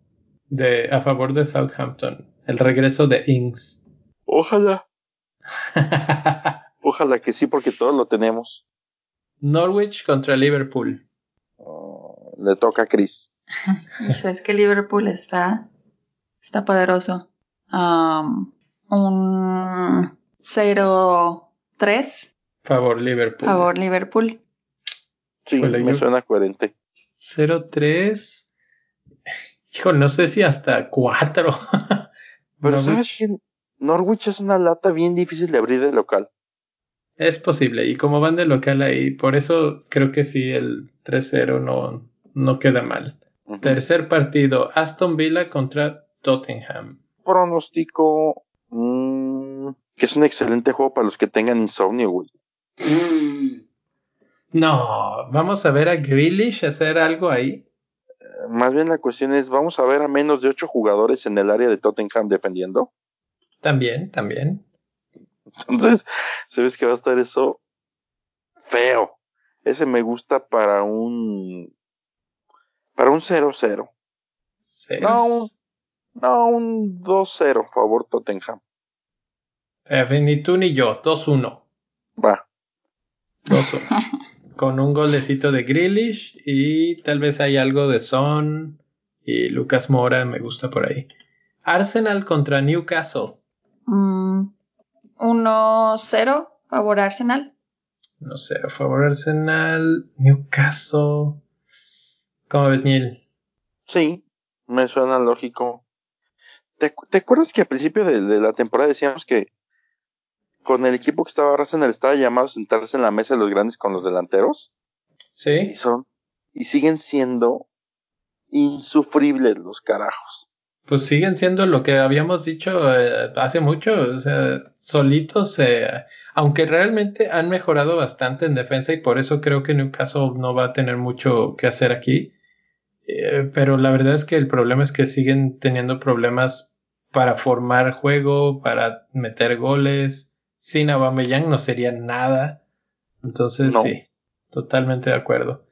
de, a favor de Southampton. El regreso de Ings. Ojalá. Ojalá que sí, porque todos lo tenemos. Norwich contra Liverpool. Oh, le toca a Chris. es que Liverpool está, está poderoso. Um, un 0-3 Favor Liverpool. Favor Liverpool. Sí, me suena coherente. 0-3. Hijo, no sé si hasta 4. Pero sabes que Norwich es una lata bien difícil de abrir de local. Es posible, y como van de local ahí, por eso creo que sí, el 3-0 no, no queda mal. Tercer partido, Aston Villa contra Tottenham. Pronóstico mmm, que es un excelente juego para los que tengan insomnio, güey. No, vamos a ver a Grealish hacer algo ahí. Más bien la cuestión es, ¿vamos a ver a menos de ocho jugadores en el área de Tottenham defendiendo? También, también. Entonces, ¿sabes que va a estar eso? Feo. Ese me gusta para un... Para un 0-0. No, un, no, un 2-0, favor Tottenham. Eh, ni tú ni yo, 2-1. Va. con un golecito de Grealish y tal vez hay algo de Son y Lucas Mora me gusta por ahí. Arsenal contra Newcastle. 1-0, mm, favor Arsenal. No sé, favor Arsenal, Newcastle. ¿Cómo ves, Neil? Sí, me suena lógico. ¿Te, acuerdas que al principio de, la temporada decíamos que con el equipo que estaba Arsenal estaba llamado a sentarse en la mesa de los grandes con los delanteros? Sí. Y son, y siguen siendo insufribles los carajos. Pues siguen siendo lo que habíamos dicho eh, hace mucho, o sea, solitos, eh, aunque realmente han mejorado bastante en defensa y por eso creo que Newcastle no va a tener mucho que hacer aquí. Eh, pero la verdad es que el problema es que siguen teniendo problemas para formar juego, para meter goles. Sin Aubameyang no sería nada. Entonces sí, totalmente de acuerdo.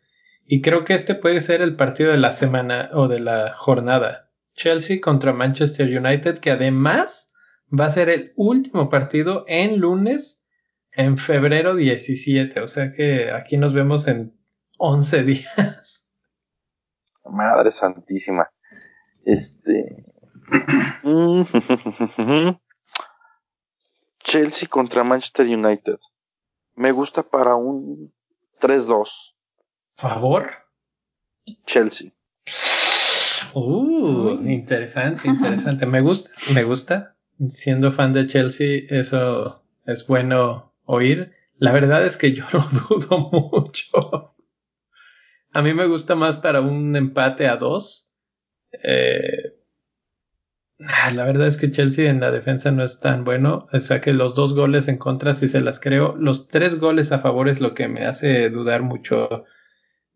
Y creo que este puede ser el partido de la semana o de la jornada. Chelsea contra Manchester United, que además va a ser el último partido en lunes en febrero 17. O sea que aquí nos vemos en 11 días. Madre santísima. Este. Chelsea contra Manchester United. Me gusta para un 3-2 favor. Chelsea. Uh, interesante, interesante. Me gusta, me gusta. Siendo fan de Chelsea, eso es bueno oír. La verdad es que yo lo dudo mucho. A mí me gusta más para un empate a dos. Eh, la verdad es que Chelsea en la defensa no es tan bueno. O sea que los dos goles en contra, si se las creo. Los tres goles a favor es lo que me hace dudar mucho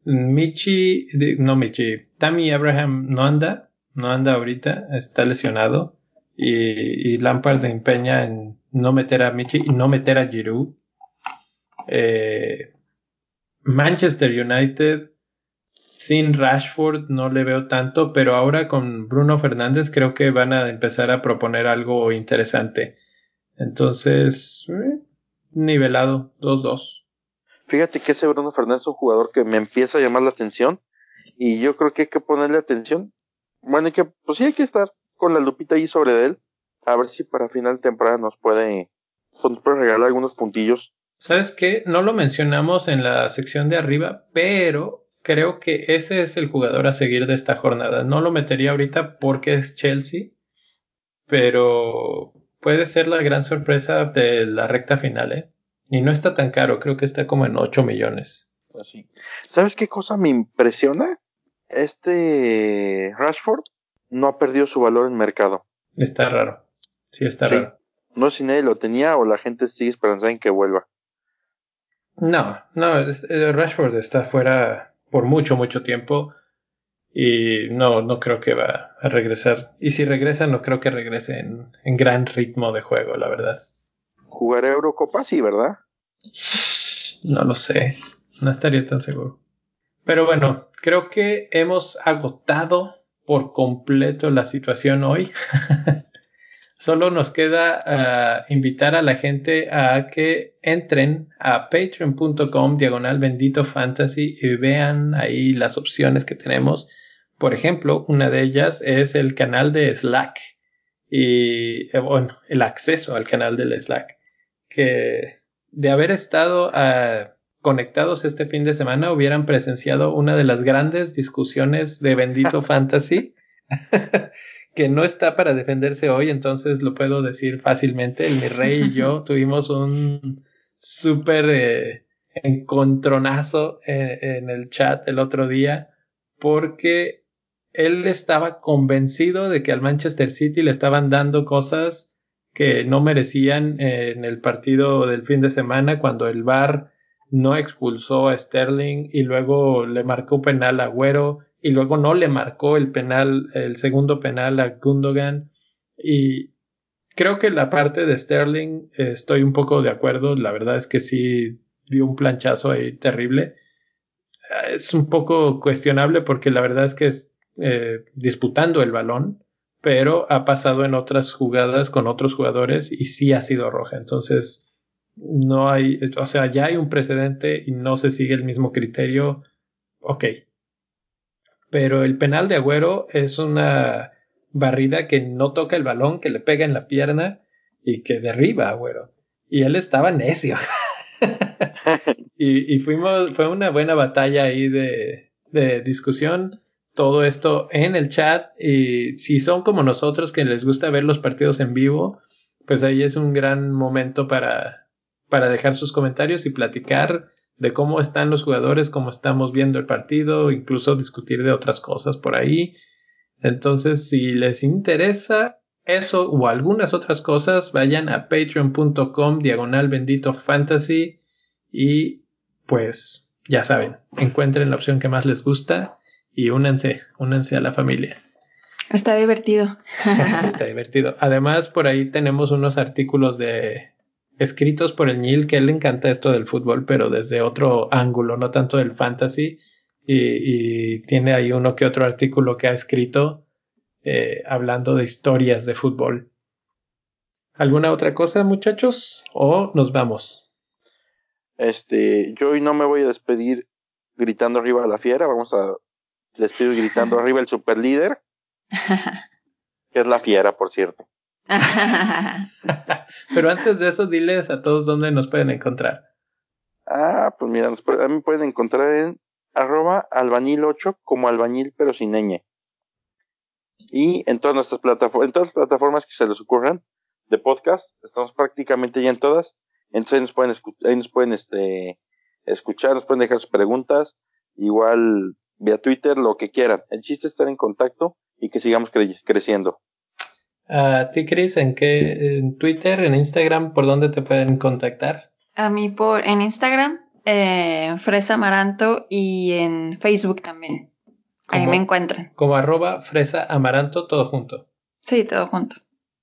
Michi, no Michi, Tammy Abraham no anda, no anda ahorita, está lesionado. Y, y Lampard empeña en no meter a Michi y no meter a Giroud. Eh, Manchester United, sin Rashford no le veo tanto, pero ahora con Bruno Fernández creo que van a empezar a proponer algo interesante. Entonces, eh, nivelado, 2-2. Fíjate que ese Bruno Fernández es un jugador que me empieza a llamar la atención y yo creo que hay que ponerle atención. Bueno, hay que, pues sí hay que estar con la lupita ahí sobre él, a ver si para final de temporada nos puede, pues, nos puede regalar algunos puntillos. ¿Sabes qué? No lo mencionamos en la sección de arriba, pero creo que ese es el jugador a seguir de esta jornada. No lo metería ahorita porque es Chelsea, pero puede ser la gran sorpresa de la recta final, ¿eh? Y no está tan caro, creo que está como en 8 millones. Pues ¿Sabes qué cosa me impresiona? Este Rashford no ha perdido su valor en mercado. Está raro. Sí, está raro. No sé si nadie lo tenía o la gente sigue esperando en que vuelva. No, no, eh, Rashford está fuera por mucho, mucho tiempo y no, no creo que va a regresar. Y si regresa, no creo que regrese en, en gran ritmo de juego, la verdad. ¿Jugará Eurocopa? Sí, ¿verdad? No lo sé. No estaría tan seguro. Pero bueno, creo que hemos agotado por completo la situación hoy. Solo nos queda ah, invitar a la gente a que entren a patreon.com diagonal bendito fantasy y vean ahí las opciones que tenemos. Por ejemplo, una de ellas es el canal de Slack y eh, bueno, el acceso al canal del Slack que de haber estado ah, conectados este fin de semana hubieran presenciado una de las grandes discusiones de Bendito Fantasy, que no está para defenderse hoy, entonces lo puedo decir fácilmente. El mi rey y yo tuvimos un súper eh, encontronazo eh, en el chat el otro día, porque él estaba convencido de que al Manchester City le estaban dando cosas que no merecían eh, en el partido del fin de semana cuando el VAR no expulsó a Sterling y luego le marcó penal a Agüero y luego no le marcó el penal, el segundo penal a Gundogan y creo que la parte de Sterling estoy un poco de acuerdo, la verdad es que sí dio un planchazo ahí terrible. Es un poco cuestionable porque la verdad es que es eh, disputando el balón pero ha pasado en otras jugadas con otros jugadores y sí ha sido roja. Entonces, no hay, o sea, ya hay un precedente y no se sigue el mismo criterio, ok. Pero el penal de Agüero es una barrida que no toca el balón, que le pega en la pierna y que derriba a Agüero. Y él estaba necio. y, y, fuimos, fue una buena batalla ahí de, de discusión todo esto en el chat y si son como nosotros que les gusta ver los partidos en vivo, pues ahí es un gran momento para, para dejar sus comentarios y platicar de cómo están los jugadores, cómo estamos viendo el partido, incluso discutir de otras cosas por ahí. Entonces, si les interesa eso o algunas otras cosas, vayan a patreon.com diagonal bendito fantasy y pues ya saben, encuentren la opción que más les gusta y únanse, únanse a la familia. Está divertido. Está divertido. Además, por ahí tenemos unos artículos de escritos por el Neil, que él le encanta esto del fútbol, pero desde otro ángulo, no tanto del fantasy. Y, tiene ahí uno que otro artículo que ha escrito eh, hablando de historias de fútbol. ¿Alguna otra cosa, muchachos? ¿O nos vamos? Este, yo hoy no me voy a despedir gritando arriba a la fiera, vamos a despido gritando arriba el super líder. que es la fiera, por cierto. Pero antes de eso, diles a todos dónde nos pueden encontrar. Ah, pues mira, nos pueden, a mí pueden encontrar en arroba albañil 8 como albañil pero sin ñ. Y en todas nuestras plataformas, en todas las plataformas que se les ocurran de podcast, estamos prácticamente ya en todas. Entonces ahí nos pueden, ahí nos pueden este, escuchar, nos pueden dejar sus preguntas. Igual vía Twitter, lo que quieran. El chiste es estar en contacto y que sigamos creciendo. ¿A ti, Cris, en qué? ¿En Twitter, en Instagram, por dónde te pueden contactar? A mí por en Instagram, eh, Fresa Amaranto y en Facebook también. Ahí me encuentran. Como arroba Fresa Amaranto, todo junto. Sí, todo junto.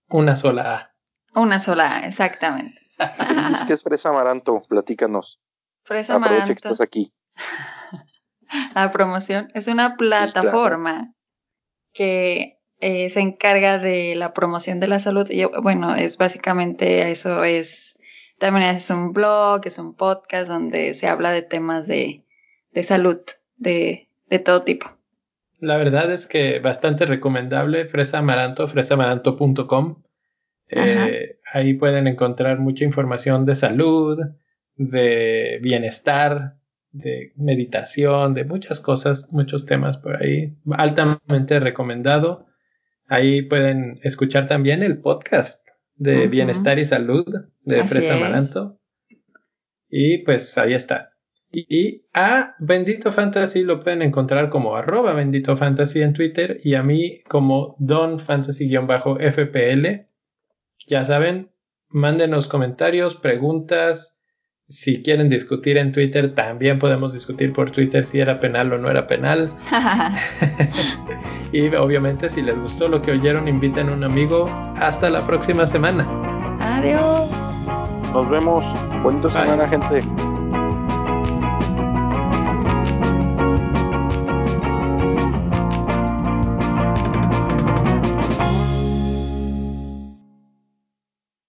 Una sola A. Una sola A, exactamente. ¿Qué es Fresa Amaranto? Platícanos. Fresa Amaranto. Aprovecha que estás aquí. La promoción es una plataforma que eh, se encarga de la promoción de la salud. Y, bueno, es básicamente eso es, también es un blog, es un podcast donde se habla de temas de, de salud, de, de todo tipo. La verdad es que bastante recomendable, Fresa Amaranto, fresamaranto.com. Eh, ahí pueden encontrar mucha información de salud, de bienestar, de meditación, de muchas cosas, muchos temas por ahí. Altamente recomendado. Ahí pueden escuchar también el podcast de bienestar y salud de Fresa Amaranto. Y pues ahí está. Y, a Bendito Fantasy lo pueden encontrar como arroba Bendito Fantasy en Twitter y a mí como Don Fantasy-FPL. Ya saben, mándenos comentarios, preguntas, si quieren discutir en Twitter, también podemos discutir por Twitter si era penal o no era penal. y obviamente si les gustó lo que oyeron, inviten a un amigo. Hasta la próxima semana. Adiós. Nos vemos. Bonita semana, gente.